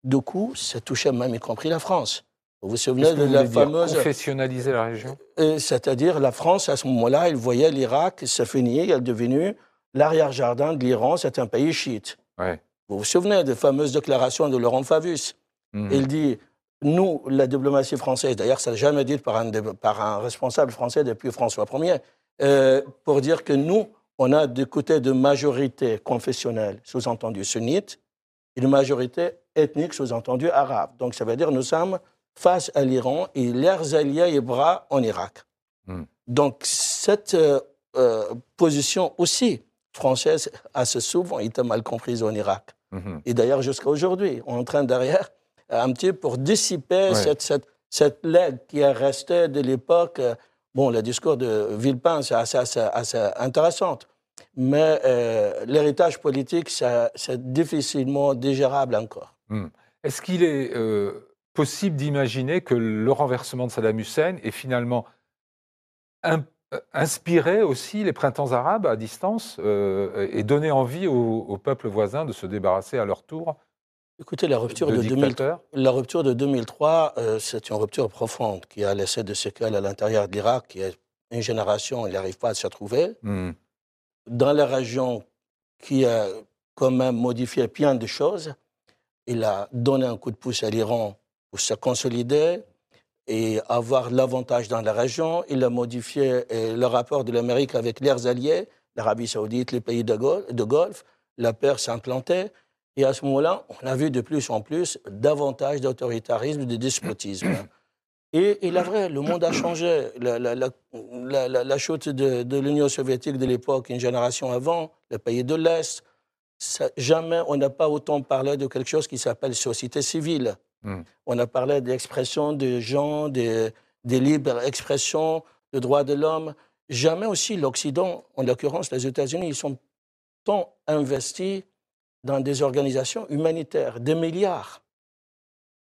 Du coup, ça touchait même y compris la France. Vous vous souvenez de la fameuse... Confessionnaliser la région? Euh, C'est-à-dire, la France, à ce moment-là, elle voyait l'Irak se finir, elle est devenue l'arrière-jardin de l'Iran, c'est un pays chiite. Ouais. Vous vous souvenez des fameuses déclarations de Laurent Fabius? Mhm. il dit, nous, la diplomatie française, d'ailleurs, ça n'a jamais dit par un, par un responsable français depuis François Ier, euh, pour dire que nous, on a du côté de majorité confessionnelle, sous-entendu sunnite, et de majorité ethnique, sous-entendu arabe. Donc, ça veut dire nous sommes face à l'Iran et leurs alliés et bras en Irak. Hmm. Donc, cette euh, euh, position aussi française a souvent été mal comprise en Irak. Mhm. Et d'ailleurs, jusqu'à aujourd'hui, on est en train derrière, un petit peu pour dissiper Ouais. cette, cette, cette legs qui est restée de l'époque. euh, Bon, le discours de Villepin, c'est assez, assez, assez intéressant. Mais euh, l'héritage politique, c'est difficilement digérable encore. Est-ce qu'il est euh, possible d'imaginer que le renversement de Saddam Hussein est finalement in- euh, inspiré aussi les printemps arabes à distance euh, et donné envie aux, aux peuples voisins de se débarrasser à leur tour Écoutez, la rupture de de, 2003, dictateurs la rupture de 2003, euh, c'est une rupture profonde qui a laissé des séquelles à l'intérieur de l'Irak, qui est une génération, il n'arrive pas à se retrouver. Mhm. dans la région qui a quand même modifié plein de choses. Il a donné un coup de pouce à l'Iran pour se consolider et avoir l'avantage dans la région. Il a modifié euh, le rapport de l'Amérique avec leurs alliés, l'Arabie saoudite, les pays de, Gol- de Golfe. La peur s'est implantée. Et à ce moment-là, on a vu de plus en plus davantage d'autoritarisme, de despotisme. Et il est vrai, le monde a changé. La, la- la- la- la- la chute de, de l'Union soviétique de l'époque, une génération avant, les pays de l'Est, ça- jamais on n'a pas autant parlé de quelque chose qui s'appelle société civile. Mm. On a parlé d'expression des gens, des, des libres expressions, de droits de l'homme. Jamais aussi l'Occident, en l'occurrence les États-Unis, ils sont tant investis dans des organisations humanitaires, des milliards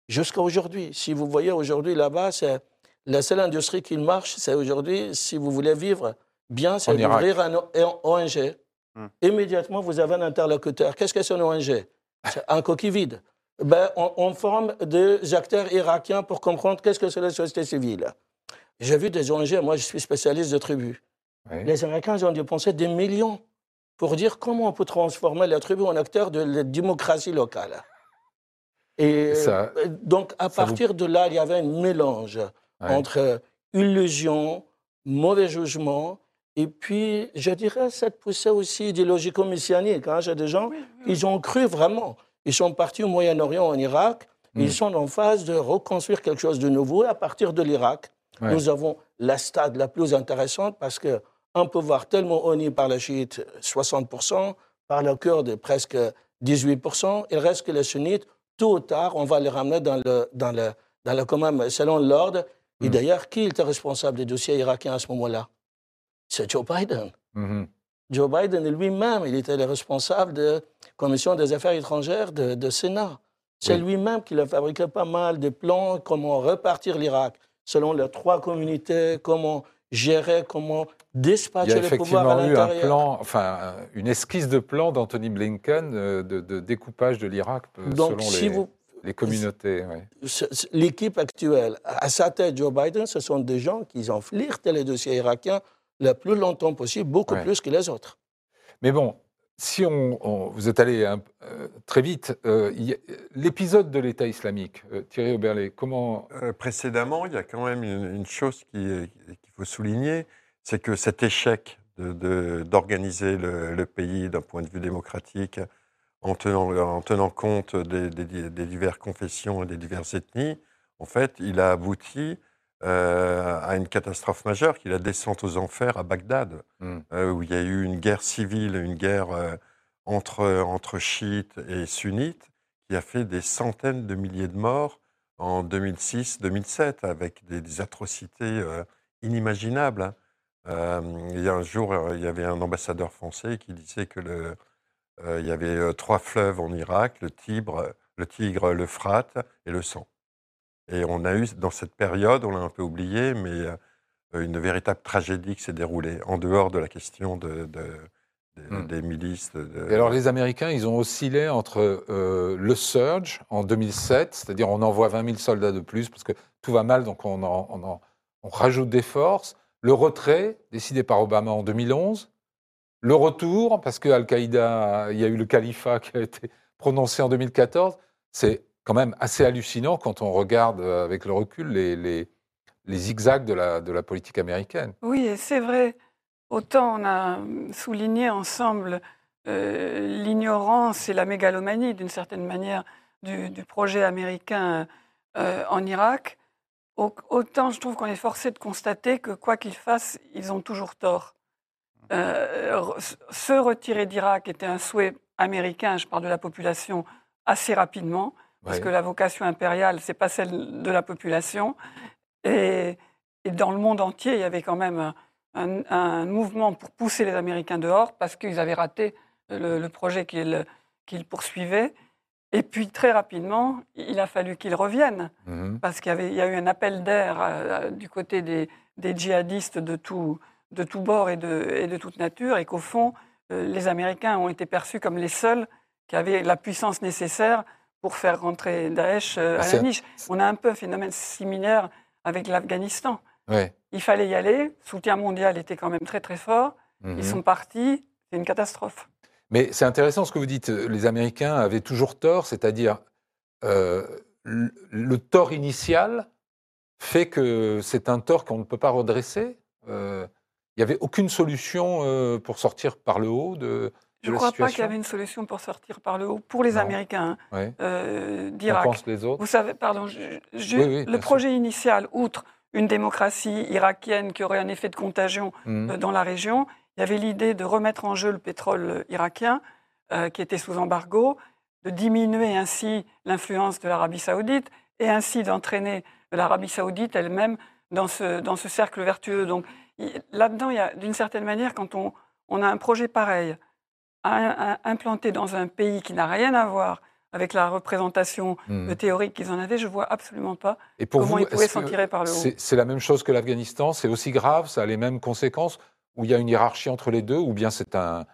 jusqu'à aujourd'hui. Si vous voyez aujourd'hui là-bas, c'est la seule industrie qui marche, c'est aujourd'hui, si vous voulez vivre bien, En c'est d'ouvrir un un ONG. Hmm. Immédiatement, vous avez un interlocuteur. Qu'est-ce que c'est une ONG C'est un coquille vide. Ben, on, on forme des acteurs irakiens pour comprendre qu'est-ce que c'est la société civile. J'ai vu des ONG, moi je suis spécialiste de tribus. Oui. Les Américains ils ont dépensé des millions pour dire comment on peut transformer la tribu en acteur de la démocratie locale. Et Ça- euh, donc, à vous- partir de là, il y avait un mélange Ouais. entre euh, illusion, mauvais jugement, et puis, je dirais, cette poussée aussi idéologico-messianique. Hein. J'ai des gens, Oui, oui, ils ont cru vraiment. Ils sont partis au Moyen-Orient, en Irak. Mm. Ils sont en phase de reconstruire quelque chose de nouveau. Et à partir de l'Irak, Ouais. nous avons la stade la plus intéressante parce que un pouvoir tellement honni par les chiites, 60%, par le kurde, presque 18%. Il reste que les sunnites, tôt ou tard, on va les ramener dans le, dans le, dans le quand même, selon l'ordre. Et Mm. d'ailleurs, qui était responsable des dossiers irakiens à ce moment-là? C'est Joe Biden. Mhm. Joe Biden lui-même, il était le responsable de la Commission des affaires étrangères de, de Sénat. C'est Oui. lui-même qui a fabriqué pas mal de plans, comment repartir l'Irak, selon les trois communautés, comment gérer, comment Il y dispatcher a les pouvoirs à effectivement eu un l'intérieur. plan, enfin euh, une esquisse de plan d'Anthony Blinken euh, de, de découpage de l'Irak euh, selon si les, vous, les communautés. ce- l'équipe actuelle, à sa tête, Joe Biden, ce sont des gens qui ont flirté les dossiers irakiens le plus longtemps possible, beaucoup Ouais. plus que les autres. Mais bon, si on, on- vous êtes allé euh, très vite, euh, l'épisode de l'État islamique, euh, Thierry Oberlé, comment Euh, précédemment, il y a quand même une, une chose qu'il faut souligner, c'est que cet échec de- de- d'organiser le, le pays d'un point de vue démocratique en tenant, en tenant compte des, des- des diverses confessions et des diverses ethnies, en fait, il a abouti euh, à une catastrophe majeure, qui est la descente aux enfers à Bagdad, Hmm. euh, où il y a eu une guerre civile, une guerre euh, entre, entre chiites et sunnites, qui a fait des centaines de milliers de morts en 2006-2007, avec des, des atrocités inimaginables. hein. Il y a un jour, il y avait un ambassadeur français qui disait que le, il y avait trois fleuves en Irak le Tibre, le Tigre, l'Euphrate et le sang. Et on a eu dans cette période, on l'a un peu oublié, mais euh, une véritable tragédie qui s'est déroulée en dehors de la question de, de- des- des milices. de- de- Et alors les Américains, ils ont oscillé entre euh, le surge en 2007, c'est-à-dire on envoie 20 000 soldats de plus parce que tout va mal, donc on, en- on en- on rajoute des forces. Le retrait, décidé par Obama en 2011. Le retour, parce que Al-Qaïda, il y a eu le califat qui a été prononcé en 2014. C'est quand même assez hallucinant quand on regarde euh, avec le recul les, zigzags de la, politique américaine. Oui, c'est vrai. Autant on a souligné ensemble euh, l'ignorance et la mégalomanie, d'une certaine manière, du, projet américain euh, en Irak, au- autant je trouve qu'on est forcé de constater que quoi qu'ils fassent, ils ont toujours tort. Se retirer d'Irak était un souhait américain, je parle de la population, assez rapidement, parce Ouais. que la vocation impériale, c'est pas celle de la population. Et, et dans le monde entier, il y avait quand même un, mouvement pour pousser les Américains dehors parce qu'ils avaient raté le, le projet qu'ils poursuivaient. Et puis très rapidement, il a fallu qu'ils reviennent Mhm. parce qu'il y, a eu un appel d'air euh, du côté des, des djihadistes de tout, de tout bord et de, et de toute nature, et qu'au fond, euh, les Américains ont été perçus comme les seuls qui avaient la puissance nécessaire pour faire rentrer Daesh euh, à C'est- la niche. On a un peu un phénomène similaire avec l'Afghanistan. Ouais. Il fallait y aller, le soutien mondial était quand même très très fort, Mhm. ils sont partis, c'est une catastrophe. Mais c'est intéressant ce que vous dites. Les Américains avaient toujours tort, c'est-à-dire euh, le, le tort initial fait que c'est un tort qu'on ne peut pas redresser. Euh, Il n'y avait aucune solution euh, pour sortir par le haut de, Je ne crois pas qu'il y avait une solution pour sortir par le haut pour les Non. Américains hein, Ouais. euh, d'Irak. pense les autres. Vous savez, pardon, je- je- Oui, oui, bien le sûr. projet initial, outre une démocratie irakienne qui aurait un effet de contagion Mhm. euh, dans la région, il y avait l'idée de remettre en jeu le pétrole euh, irakien, euh, qui était sous embargo, de diminuer ainsi l'influence de l'Arabie saoudite et ainsi d'entraîner l'Arabie saoudite elle-même dans ce, dans ce cercle vertueux. Donc là-dedans, il y a d'une certaine manière, quand on, on a un projet pareil, implanté dans un pays qui n'a rien à voir avec la représentation Mhm. euh, théorique qu'ils en avaient, je vois absolument pas Et pour comment vous, ils pouvaient s'en tirer par le haut. c'est la même chose que l'Afghanistan? C'est aussi grave? Ça a les mêmes conséquences? Ou il y a une hiérarchie entre les deux? Ou bien c'est un,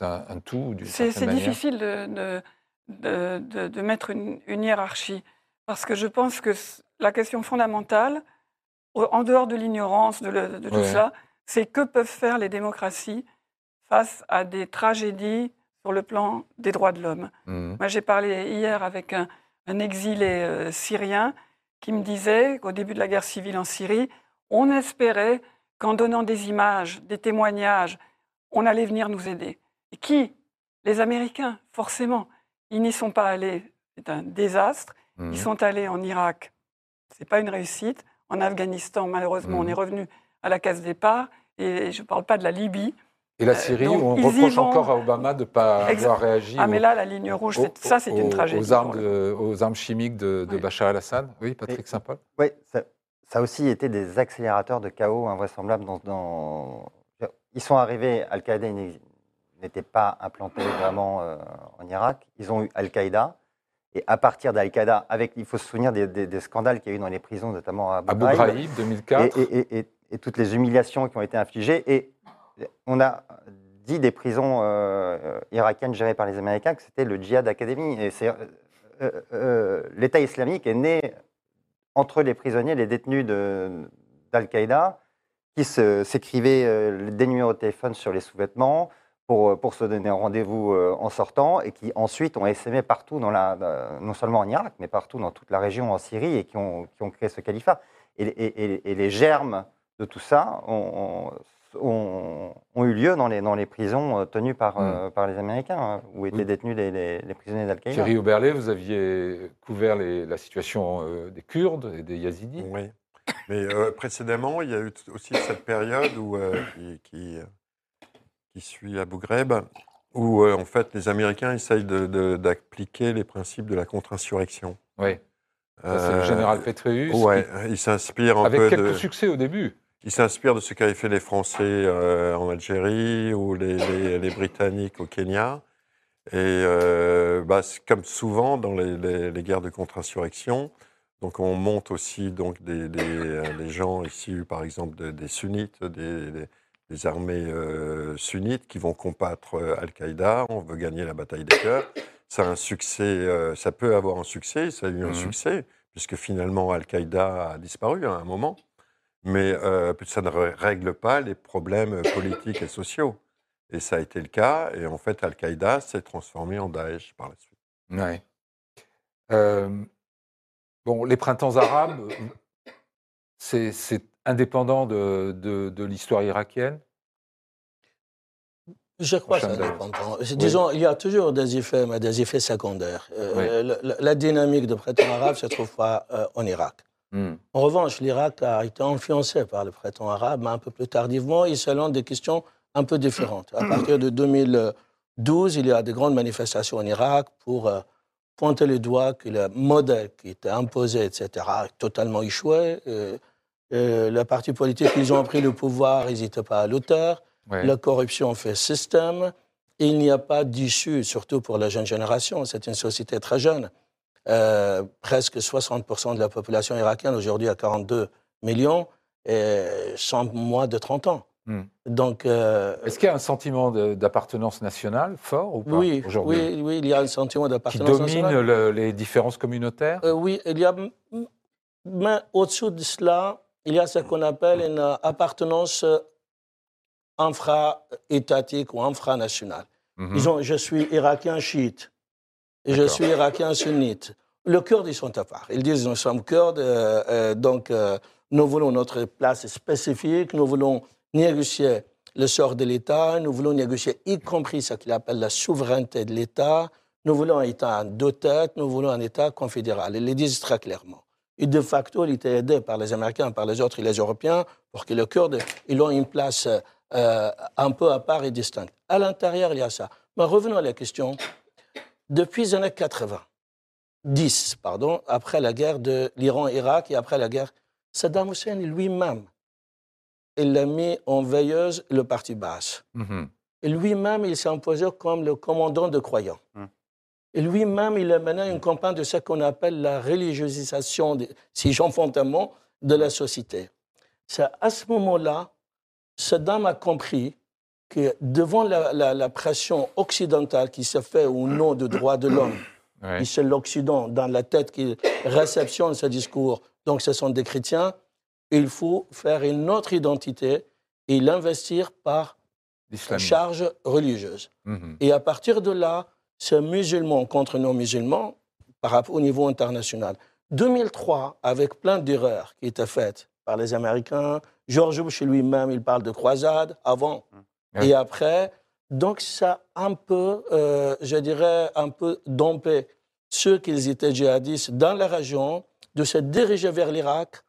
un, un tout C'est difficile de, de, de- mettre une, une hiérarchie, parce que je pense que la question fondamentale, en dehors de l'ignorance, de, le- tout cela, c'est que peuvent faire les démocraties face à des tragédies sur le plan des droits de l'homme. Mhm. Moi, j'ai parlé hier avec un, un exilé euh, syrien qui me disait qu'au début de la guerre civile en Syrie, on espérait qu'en donnant des images, des témoignages, on allait venir nous aider. Et qui? Les Américains, forcément. Ils n'y sont pas allés. C'est un désastre. Mhm. Ils sont allés en Irak. C'est pas une réussite. En Afghanistan, malheureusement, on Mhm. est revenu à la case départ. Et je ne parle pas de la Libye. Et la Euh, Syrie, donc, où on reproche vont. encore à Obama de ne pas avoir réagi Ah, mais là, la ligne rouge, c'est- aux- ça, c'est une tragédie. Aux armes, pour le de- aux armes chimiques de, de Oui. Bachar el-Assad. Oui, Patrick Saint-Paul Oui, ça, ça a aussi été des accélérateurs de chaos invraisemblables. Dans, dans- Ils sont arrivés, Al-Qaïda n'était pas implanté vraiment euh, en Irak. Ils ont eu Al-Qaïda. Et à partir d'Al-Qaïda, avec, il faut se souvenir des, des- des scandales qu'il y a eu dans les prisons, notamment à Abu, Abu Ghraib, Ghraib, 2004. et, et- et- et- et toutes les humiliations qui ont été infligées. Et on a dit des prisons euh, euh, irakiennes gérées par les Américains que c'était le Djihad Academy. Et euh, l'État islamique est né entre les prisonniers, les détenus de- d'Al-Qaïda, qui se- s'écrivaient des numéros de téléphone sur les sous-vêtements pour, pour se donner un rendez-vous en sortant, et qui ensuite ont essaimé partout, dans la, non seulement en Irak, mais partout dans toute la région en Syrie, et qui ont, qui ont créé ce califat. Et, les germes de tout ça ont, ont- ont eu lieu dans les, dans les prisons euh, tenues par, euh, par les Américains, hein, où étaient Oui. détenus les, les- les prisonniers d'Al-Qaïda. Thierry Oberlé, vous aviez couvert les- la situation euh, des Kurdes et des Yazidis. Oui. Mais euh, précédemment, il y a eu aussi cette période où, euh, qui, qui, qui suit Abu Ghraib, où euh, en fait les Américains essayent d'appliquer les principes de la contre-insurrection. Oui. Ça, C'est le général Petraeus. Ouais, il s'inspire un Avec peu quelques de. succès au début. Qui s'inspire de ce qu'avaient fait les Français euh, en Algérie ou les, les- les Britanniques au Kenya. Et euh, bah, comme souvent dans les, guerres de contre-insurrection, donc on monte aussi donc des, des, euh, des gens issus, par exemple, de- des sunnites, des, armées euh, sunnites qui vont combattre Al-Qaïda. On veut gagner la bataille des cœurs. Ça a un succès, ça peut avoir un succès. Ça a eu un Mhm. succès puisque finalement Al-Qaïda a disparu à un moment. Mais euh, ça ne règle pas les problèmes politiques et sociaux. Et ça a été le cas. Et en fait, Al-Qaïda s'est transformé en Daesh par la suite. Ouais. Euh, bon, les printemps arabes, c'est c'est indépendant de, de- de l'histoire irakienne? Je crois que ça Chamber. dépend. Disons, il y a toujours des effets, mais des effets secondaires. Euh, Oui. la, dynamique de printemps arabe ne se trouve pas euh, en Irak. Hmm. En revanche, l'Irak a été influencé par le printemps arabe, mais un peu plus tardivement et selon des questions un peu différentes. À partir de 2012, il y a des grandes manifestations en Irak pour euh, pointer le doigt que le modèle qui était imposé, etc., a totalement échoué. Euh, euh, les partis politiques, ils ont pris le pouvoir, ils n'étaient pas à l'auteur. Ouais. La corruption fait système. Il n'y a pas d'issue, surtout pour la jeune génération. C'est une société très jeune. Euh, presque 60% de la population irakienne aujourd'hui à 42 millions et sont moins de 30 ans. Hmm. Donc, euh, Est-ce qu'il y a un sentiment d'appartenance nationale fort ou pas oui, aujourd'hui oui, oui, il y a un sentiment Qui d'appartenance domine nationale. le- les différences communautaires Euh, oui, il y a, mais au-dessous de cela, il y a ce qu'on appelle une appartenance infra-étatique ou infranationale. Mhm. Disons, je suis irakien chiite, et je suis irakien sunnite. Le Kurdes, ils sont à part. Ils disent, nous sommes Kurdes, euh, euh, donc euh, nous voulons notre place spécifique, nous voulons négocier le sort de l'État, nous voulons négocier y compris ce qu'il appelle la souveraineté de l'État, nous voulons un État en deux têtes, nous voulons un État confédéral. Ils le disent très clairement. Et de facto, il était aidé par les Américains, par les autres et les Européens pour que les Kurdes, ils ont une place un peu à part et distincte. À l'intérieur, il y a ça. Mais revenons à la question. Depuis les années 80, 10, pardon, après la guerre de l'Iran-Irak et après la guerre, Saddam Hussein lui-même, il a mis en veilleuse le parti basse. Mhm. Et lui-même, il s'est imposé comme le commandant de croyants. Hmm. Et lui-même, il a mené une campagne de ce qu'on appelle la religiosisation, si j'en mot, de la société. C'est à ce moment-là, Saddam a compris que devant la, la- la pression occidentale qui se fait au nom des droits de l'homme, Ouais. et c'est l'Occident dans la tête qui réceptionne ce discours, donc ce sont des chrétiens, il faut faire une autre identité et l'investir par charge religieuse. Mhm. Et à partir de là, c'est musulmans contre non-musulmans au niveau international. 2003, avec plein d'erreurs qui étaient faites par les Américains, George Bush lui-même, il parle de croisade avant Ouais. et après. Donc ça a un peu, euh, je dirais, un peu dompé ceux qui étaient djihadistes dans la région de se diriger vers l'Irak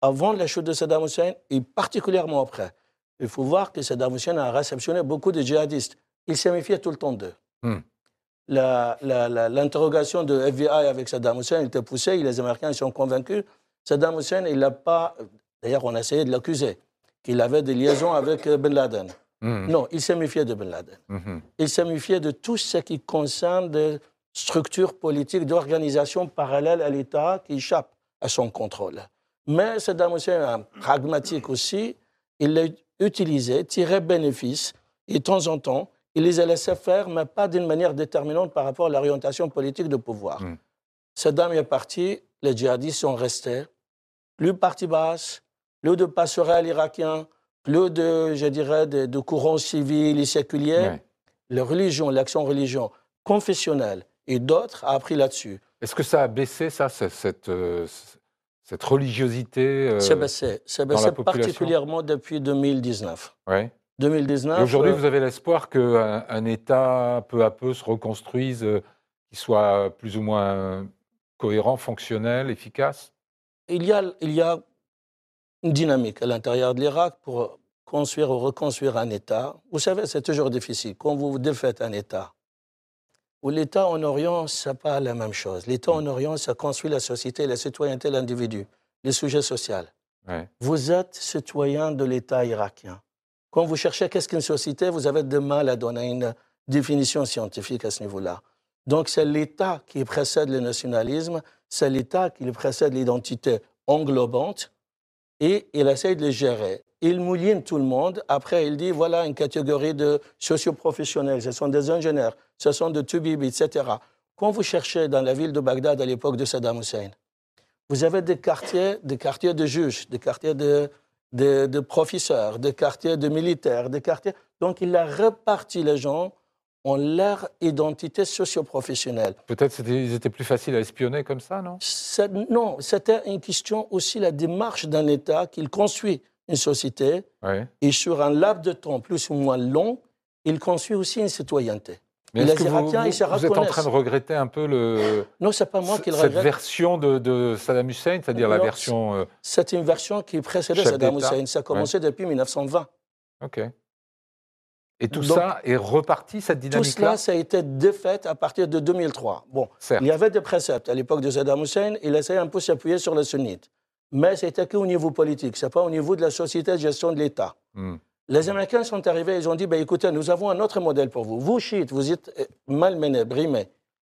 avant la chute de Saddam Hussein et particulièrement après. Il faut voir que Saddam Hussein a réceptionné beaucoup de djihadistes. Il s'est méfié tout le temps d'eux. Hmm. L'interrogation de FBI avec Saddam Hussein était poussée et les Américains sont convaincus. Saddam Hussein, il n'a pas. D'ailleurs, on a essayé de l'accuser, qu'il avait des liaisons avec Ben Laden. Mhm. Non, il s'est méfié de Ben Laden. Mhm. Il s'est méfié de tout ce qui concerne des structures politiques, d'organisations parallèles à l'État qui échappent à son contrôle. Mais Saddam Hussein, pragmatique aussi, il l'a utilisé, tiré bénéfice, et de temps en temps, il les a laissés faire, mais pas d'une manière déterminante par rapport à l'orientation politique de pouvoir. Mm. Saddam est parti, les djihadistes sont restés. Plus de parti basse, plus de passerelles irakiens, plus de, je dirais, de, de courants civils et séculiers Ouais. la religion, l'action religion confessionnelle et d'autres a appris là-dessus. Est-ce que ça a baissé, ça, cette, euh, cette religiosité euh, c'est baissé, c'est baissé particulièrement depuis 2019. ouais. 2019. Et aujourd'hui, euh, vous avez l'espoir qu'un un État, peu à peu, se reconstruise, euh, qu'il soit plus ou moins cohérent, fonctionnel, efficace? Il, y a, il y a une dynamique à l'intérieur de l'Irak pour construire ou reconstruire un État. Vous savez, c'est toujours difficile. Quand vous défaites un État, ou l'État en Orient, ce n'est pas la même chose. L'État en Orient, ça construit la société, la citoyenneté, l'individu, les sujets sociaux. Ouais. Vous êtes citoyen de l'État irakien. Quand vous cherchez qu'est-ce qu'une société, vous avez de mal à donner une définition scientifique à ce niveau-là. Donc c'est l'État qui précède le nationalisme, c'est l'État qui précède l'identité englobante et il essaie de le gérer. Il mouline tout le monde. Après, il dit voilà une catégorie de socioprofessionnels. Ce sont des ingénieurs, ce sont des tubibis, etc. Quand vous cherchez dans la ville de Bagdad à l'époque de Saddam Hussein, vous avez des quartiers, des quartiers de juges, des quartiers de, de professeurs, des quartiers de militaires, des quartiers. Donc, il a reparti les gens en leur identité socioprofessionnelle. Peut-être c'était- ils étaient plus faciles à espionner comme ça, non? Non, c'était une question aussi la démarche d'un État qu'il construit une société et sur un laps de temps plus ou moins long, il construit aussi une citoyenneté. Mais les Irakiens, vous- ils se vous êtes en train de regretter un peu le, Non, c'est pas moi qui le cette version de, de Saddam Hussein, c'est-à-dire la version. euh, C'est une version qui précédait Saddam. Hussein. Ça a commencé depuis 1920. ok. Et tout Donc, ça est reparti, cette Tout dynamique-là cela, ça a été défait à partir de 2003. Bon, Certes. il y avait des préceptes. À l'époque de Saddam Hussein, il essayait un peu s'appuyer sur les sunnites. Mais c'était qu'au niveau politique, ce n'est pas au niveau de la société de gestion de l'État. Hmm. Les Américains sont arrivés, ils ont dit, ben, écoutez, nous avons un autre modèle pour vous. Vous, chiites, vous êtes euh, malmenés, brimés.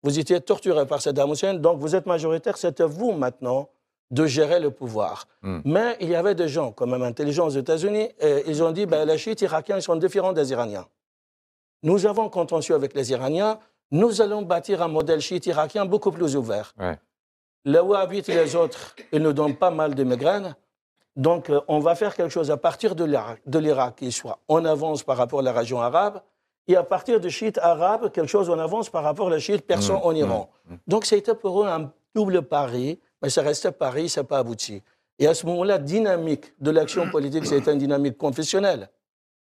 Vous étiez torturés par Saddam Hussein, donc vous êtes majoritaire, c'est à vous maintenant de gérer le pouvoir. Hmm. Mais il y avait des gens quand même intelligents aux États-Unis, et ils ont dit, ben, les chiites irakiens ils sont différents des Iraniens. Nous avons contentieux avec les Iraniens, nous allons bâtir un modèle chiite irakien beaucoup plus ouvert. Ouais. Les Wahhabites et les autres, ils nous donnent pas mal de migraines. Donc, euh, on va faire quelque chose à partir de l'Irak- qui soit en avance par rapport à la région arabe, et à partir de chiites arabes, quelque chose en avance par rapport aux chiites persans Mmh, en Iran. mmh, mmh. Donc, c'était pour eux un double pari, mais ça restait pari, ça n'a pas abouti. Et à ce moment-là, dynamique de l'action politique, c'était une dynamique confessionnelle,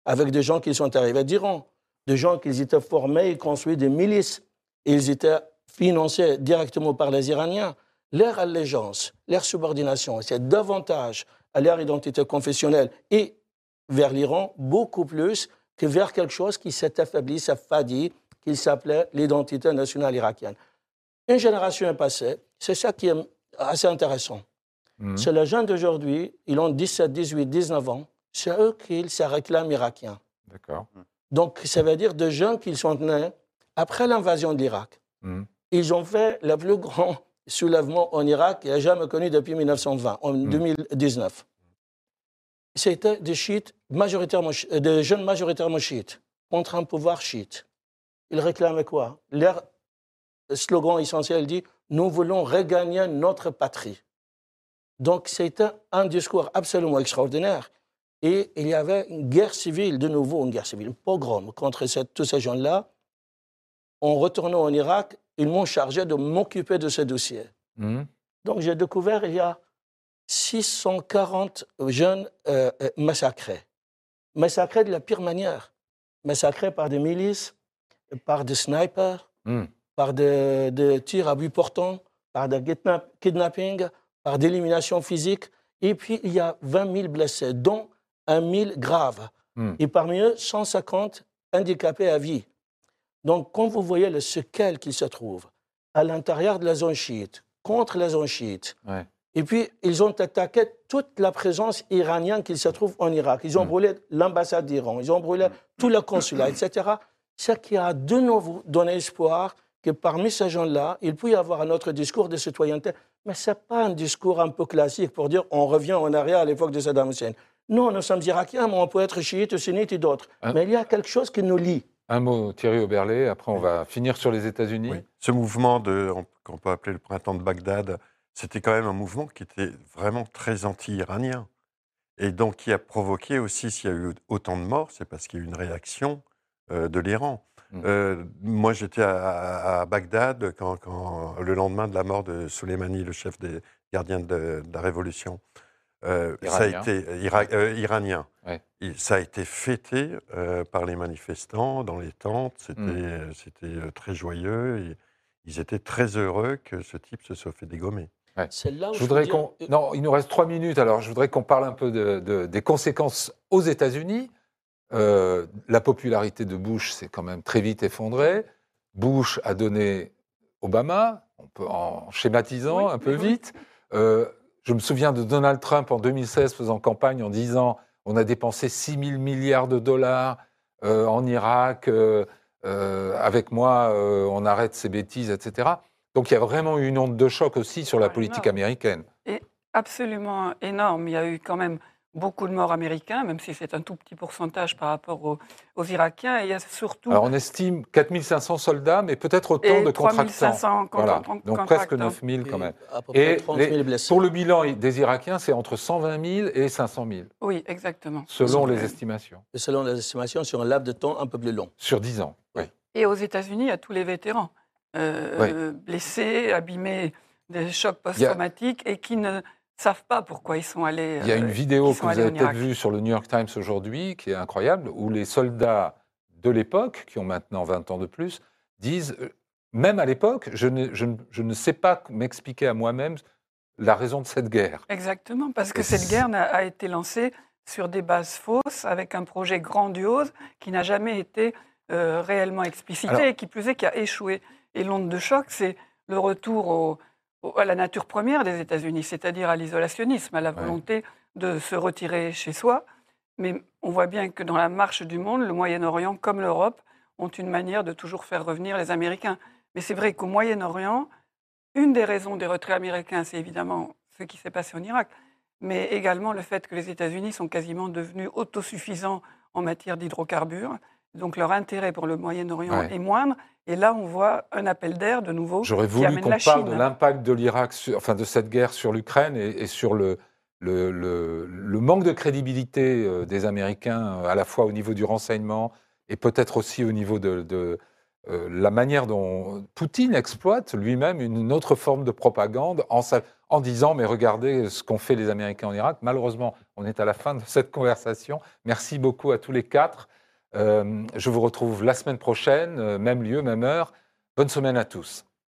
avec des gens qui sont arrivés d'Iran, des gens qui étaient formés et construits des milices. Et ils étaient financés directement par les Iraniens. Leur allégeance, leur subordination, c'est davantage à leur identité confessionnelle et vers l'Iran, beaucoup plus que vers quelque chose qui s'est affaibli, s'affadit, qu'il s'appelait l'identité nationale irakienne. Une génération est passée, c'est ça qui est assez intéressant. Hmm. C'est les jeunes d'aujourd'hui, ils ont 17, 18, 19 ans, c'est eux qui se réclament irakiens. D'accord. Donc, ça veut dire de jeunes qui sont nés après l'invasion de l'Irak. Hmm. Ils ont fait le plus grand soulèvement en Irak qu'il a jamais connu depuis 1920, en Mm. 2019. C'était des chiites, majoritairement, euh, des jeunes majoritairement chiites, contre un pouvoir chiite. Ils réclamaient quoi? Leur slogan essentiel dit Nous voulons regagner notre patrie. Donc, c'était un discours absolument extraordinaire. Et il y avait une guerre civile, de nouveau une guerre civile, un pogrom contre cette- tous ces gens-là. En retournant en Irak, ils m'ont chargé de m'occuper de ce dossier. Hmm. Donc j'ai découvert il y a 640 jeunes euh, euh, massacrés. Massacrés de la pire manière. Massacrés par des milices, par des snipers, Hmm. Par des, des tirs à but portant, par des kidnap- kidnappings, par des éliminations physiques. Et puis il y a 20 000 blessés, dont 1 000 graves. Hmm. Et parmi eux, 150 handicapés à vie. Donc, quand vous voyez le séquel qui se trouve à l'intérieur de la zone chiite, contre la zone chiite, Ouais. et puis ils ont attaqué toute la présence iranienne qui se trouve en Irak. Ils ont Mm. brûlé l'ambassade d'Iran, ils ont brûlé tout le consulat, etc. Ce qui a de nouveau donné espoir que parmi ces gens-là, il peut y avoir un autre discours de citoyenneté. Mais ce n'est pas un discours un peu classique pour dire on revient en arrière à l'époque de Saddam Hussein. Non, nous sommes irakiens, mais on peut être chiite, sunnite et d'autres. Hein Mais il y a quelque chose qui nous lie. Un mot, Thierry Oberlé, après on va finir sur les États-Unis. Oui. Ce mouvement qu'on peut appeler le printemps de Bagdad, c'était quand même un mouvement qui était vraiment très anti-iranien. Et donc qui a provoqué aussi, s'il y a eu autant de morts, c'est parce qu'il y a eu une réaction euh, de l'Iran. Mm. Euh, moi, j'étais à, Bagdad quand, quand- le lendemain de la mort de Soleimani, le chef des gardiens de, de la Révolution. Euh, ça a Iranien. été ira- euh, iranien. Ouais. Ça a été fêté euh, par les manifestants dans les tentes. C'était Mm. c'était euh, très joyeux. Et ils étaient très heureux que ce type se soit fait dégommer. C'est là où Je voudrais dire- qu'on. Non, il nous reste trois minutes, alors je voudrais qu'on parle un peu de- de- des conséquences aux États-Unis. Euh, la popularité de Bush s'est quand même très vite effondrée. Bush a donné Obama, on peut, en schématisant Oui, un peu oui, vite. Euh, Je me souviens de Donald Trump en 2016 faisant campagne en disant on a dépensé 6 000 milliards de dollars euh, en Irak, avec moi, on arrête ces bêtises, etc. Donc il y a vraiment eu une onde de choc aussi sur la Ouais, politique américaine. Absolument énorme. Il y a eu quand même beaucoup de morts américains, même si c'est un tout petit pourcentage par rapport aux, aux Irakiens. Et il y a surtout Alors on estime 4500 soldats, mais peut-être autant et de contractants. 3500 con- Voilà. con- Donc presque contractants. 9000 quand même. À peu près Et 30 les- 000 blessés. pour le bilan des Irakiens, c'est entre 120 000 et 500 000, Oui, exactement. selon les estimations, Et selon les estimations, sur un laps de temps un peu plus long. sur 10 ans. Oui. Et aux États-Unis, il y a tous les vétérans euh, blessés, abîmés des chocs post-traumatiques et qui ne savent pas pourquoi ils sont allés. Il y a euh, une vidéo qui que vous avez peut-être vue sur le New York Times aujourd'hui, qui est incroyable, où les soldats de l'époque, qui ont maintenant 20 ans de plus, disent, euh, même à l'époque, je ne, je je ne sais pas m'expliquer à moi-même la raison de cette guerre. Exactement, parce que Et cette guerre a été lancée sur des bases fausses, avec un projet grandiose qui n'a jamais été euh, réellement explicité Alors- et qui plus est qui a échoué. Et l'onde de choc, c'est le retour au- à la nature première des États-Unis, c'est-à-dire à l'isolationnisme, à la volonté de se retirer chez soi. Mais on voit bien que dans la marche du monde, le Moyen-Orient comme l'Europe ont une manière de toujours faire revenir les Américains. Mais c'est vrai qu'au Moyen-Orient, une des raisons des retraits américains, c'est évidemment ce qui s'est passé en Irak, mais également le fait que les États-Unis sont quasiment devenus autosuffisants en matière d'hydrocarbures. Donc leur intérêt pour le Moyen-Orient Ouais. est moindre. Et là, on voit un appel d'air de nouveau J'aurais voulu qu'on parle de l'impact de l'Irak, enfin de cette guerre sur l'Ukraine et, et sur le, le, le- le manque de crédibilité euh, des Américains, euh, à la fois au niveau du renseignement et peut-être aussi au niveau de, de, euh, la manière dont Poutine exploite lui-même une autre forme de propagande en, en disant mais regardez ce qu'ont fait les Américains en Irak. Malheureusement, on est à la fin de cette conversation. Merci beaucoup à tous les quatre. Euh, je vous retrouve la semaine prochaine, euh, même lieu, même heure. Bonne semaine à tous.